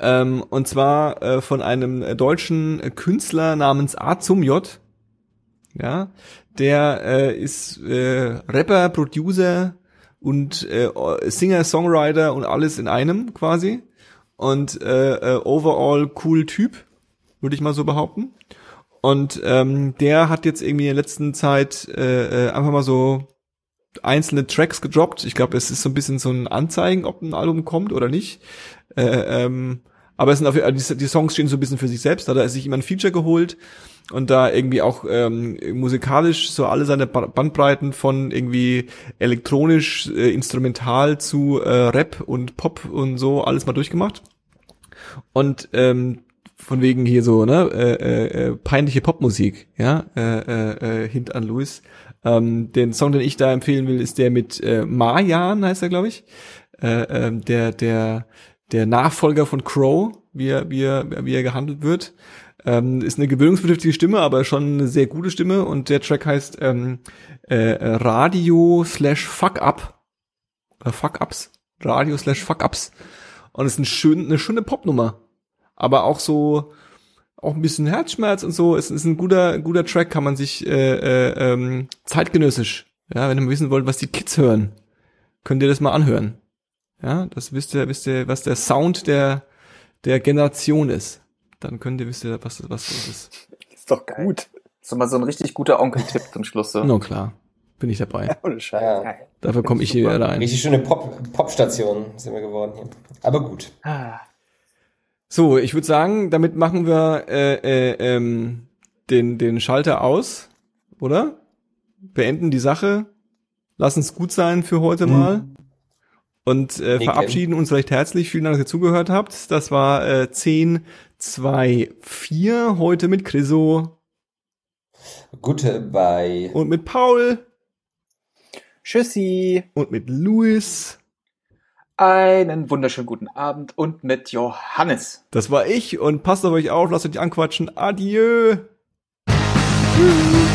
ähm, und zwar äh, von einem deutschen Künstler namens A zum J. Ja, der äh, ist äh, Rapper, Producer und äh, Singer, Songwriter und alles in einem quasi. Und äh, äh, overall cool Typ, würde ich mal so behaupten. Und ähm, der hat jetzt irgendwie in der letzten Zeit äh, äh, einfach mal so einzelne Tracks gedroppt. Ich glaube, es ist so ein bisschen so ein Anzeigen, ob ein Album kommt oder nicht. Äh, ähm, aber es sind auf, die, die Songs stehen so ein bisschen für sich selbst. Da hat er sich immer ein Feature geholt und da irgendwie auch ähm, musikalisch so alle seine Bandbreiten von irgendwie elektronisch, äh, instrumental zu äh, Rap und Pop und so alles mal durchgemacht. Und ähm, von wegen hier so, ne, äh, äh, äh peinliche Popmusik, ja, äh, äh, äh, hint an Louis. Ähm, den Song, den ich da empfehlen will, ist der mit äh, Marjan, heißt er, glaube ich. Äh, äh, der, der, der Nachfolger von Crow, wie er, wie er, wie er gehandelt wird. Ähm, ist eine gewöhnungsbedürftige Stimme, aber schon eine sehr gute Stimme. Und der Track heißt ähm, äh, Radio slash Fuck Up. Oder Fuck Ups. Radio slash Fuck Ups. Und es ist ein schön, eine schöne Popnummer. Aber auch so, auch ein bisschen Herzschmerz und so. Es ist ein guter, guter Track, kann man sich äh, äh, ähm, zeitgenössisch, ja, wenn ihr mal wissen wollt, was die Kids hören, könnt ihr das mal anhören. Ja, das wisst ihr, wisst ihr, was der Sound der der Generation ist. Dann könnt ihr wisst ihr, was was das ist. Ist doch gut. So mal so ein richtig guter Onkel-Tipp zum Schluss. So. No klar, bin ich dabei. Ohne Scheiß. Ja. Dafür komme ich hier rein. Richtig schöne Pop Popstation sind wir geworden hier. Aber gut. Ah. So, ich würde sagen, damit machen wir äh, äh, ähm, den, den Schalter aus, oder? Beenden die Sache. Lassen es gut sein für heute mhm. mal. Und äh, verabschieden uns recht herzlich. Vielen Dank, dass ihr zugehört habt. Das war äh, 10, 2, 4 heute mit Chriso. Gute bei. Und mit Paul. Tschüssi. Und mit Louis. Einen wunderschönen guten Abend und mit Johannes. Das war ich und passt auf euch auf, lasst euch anquatschen. Adieu. Tschüss.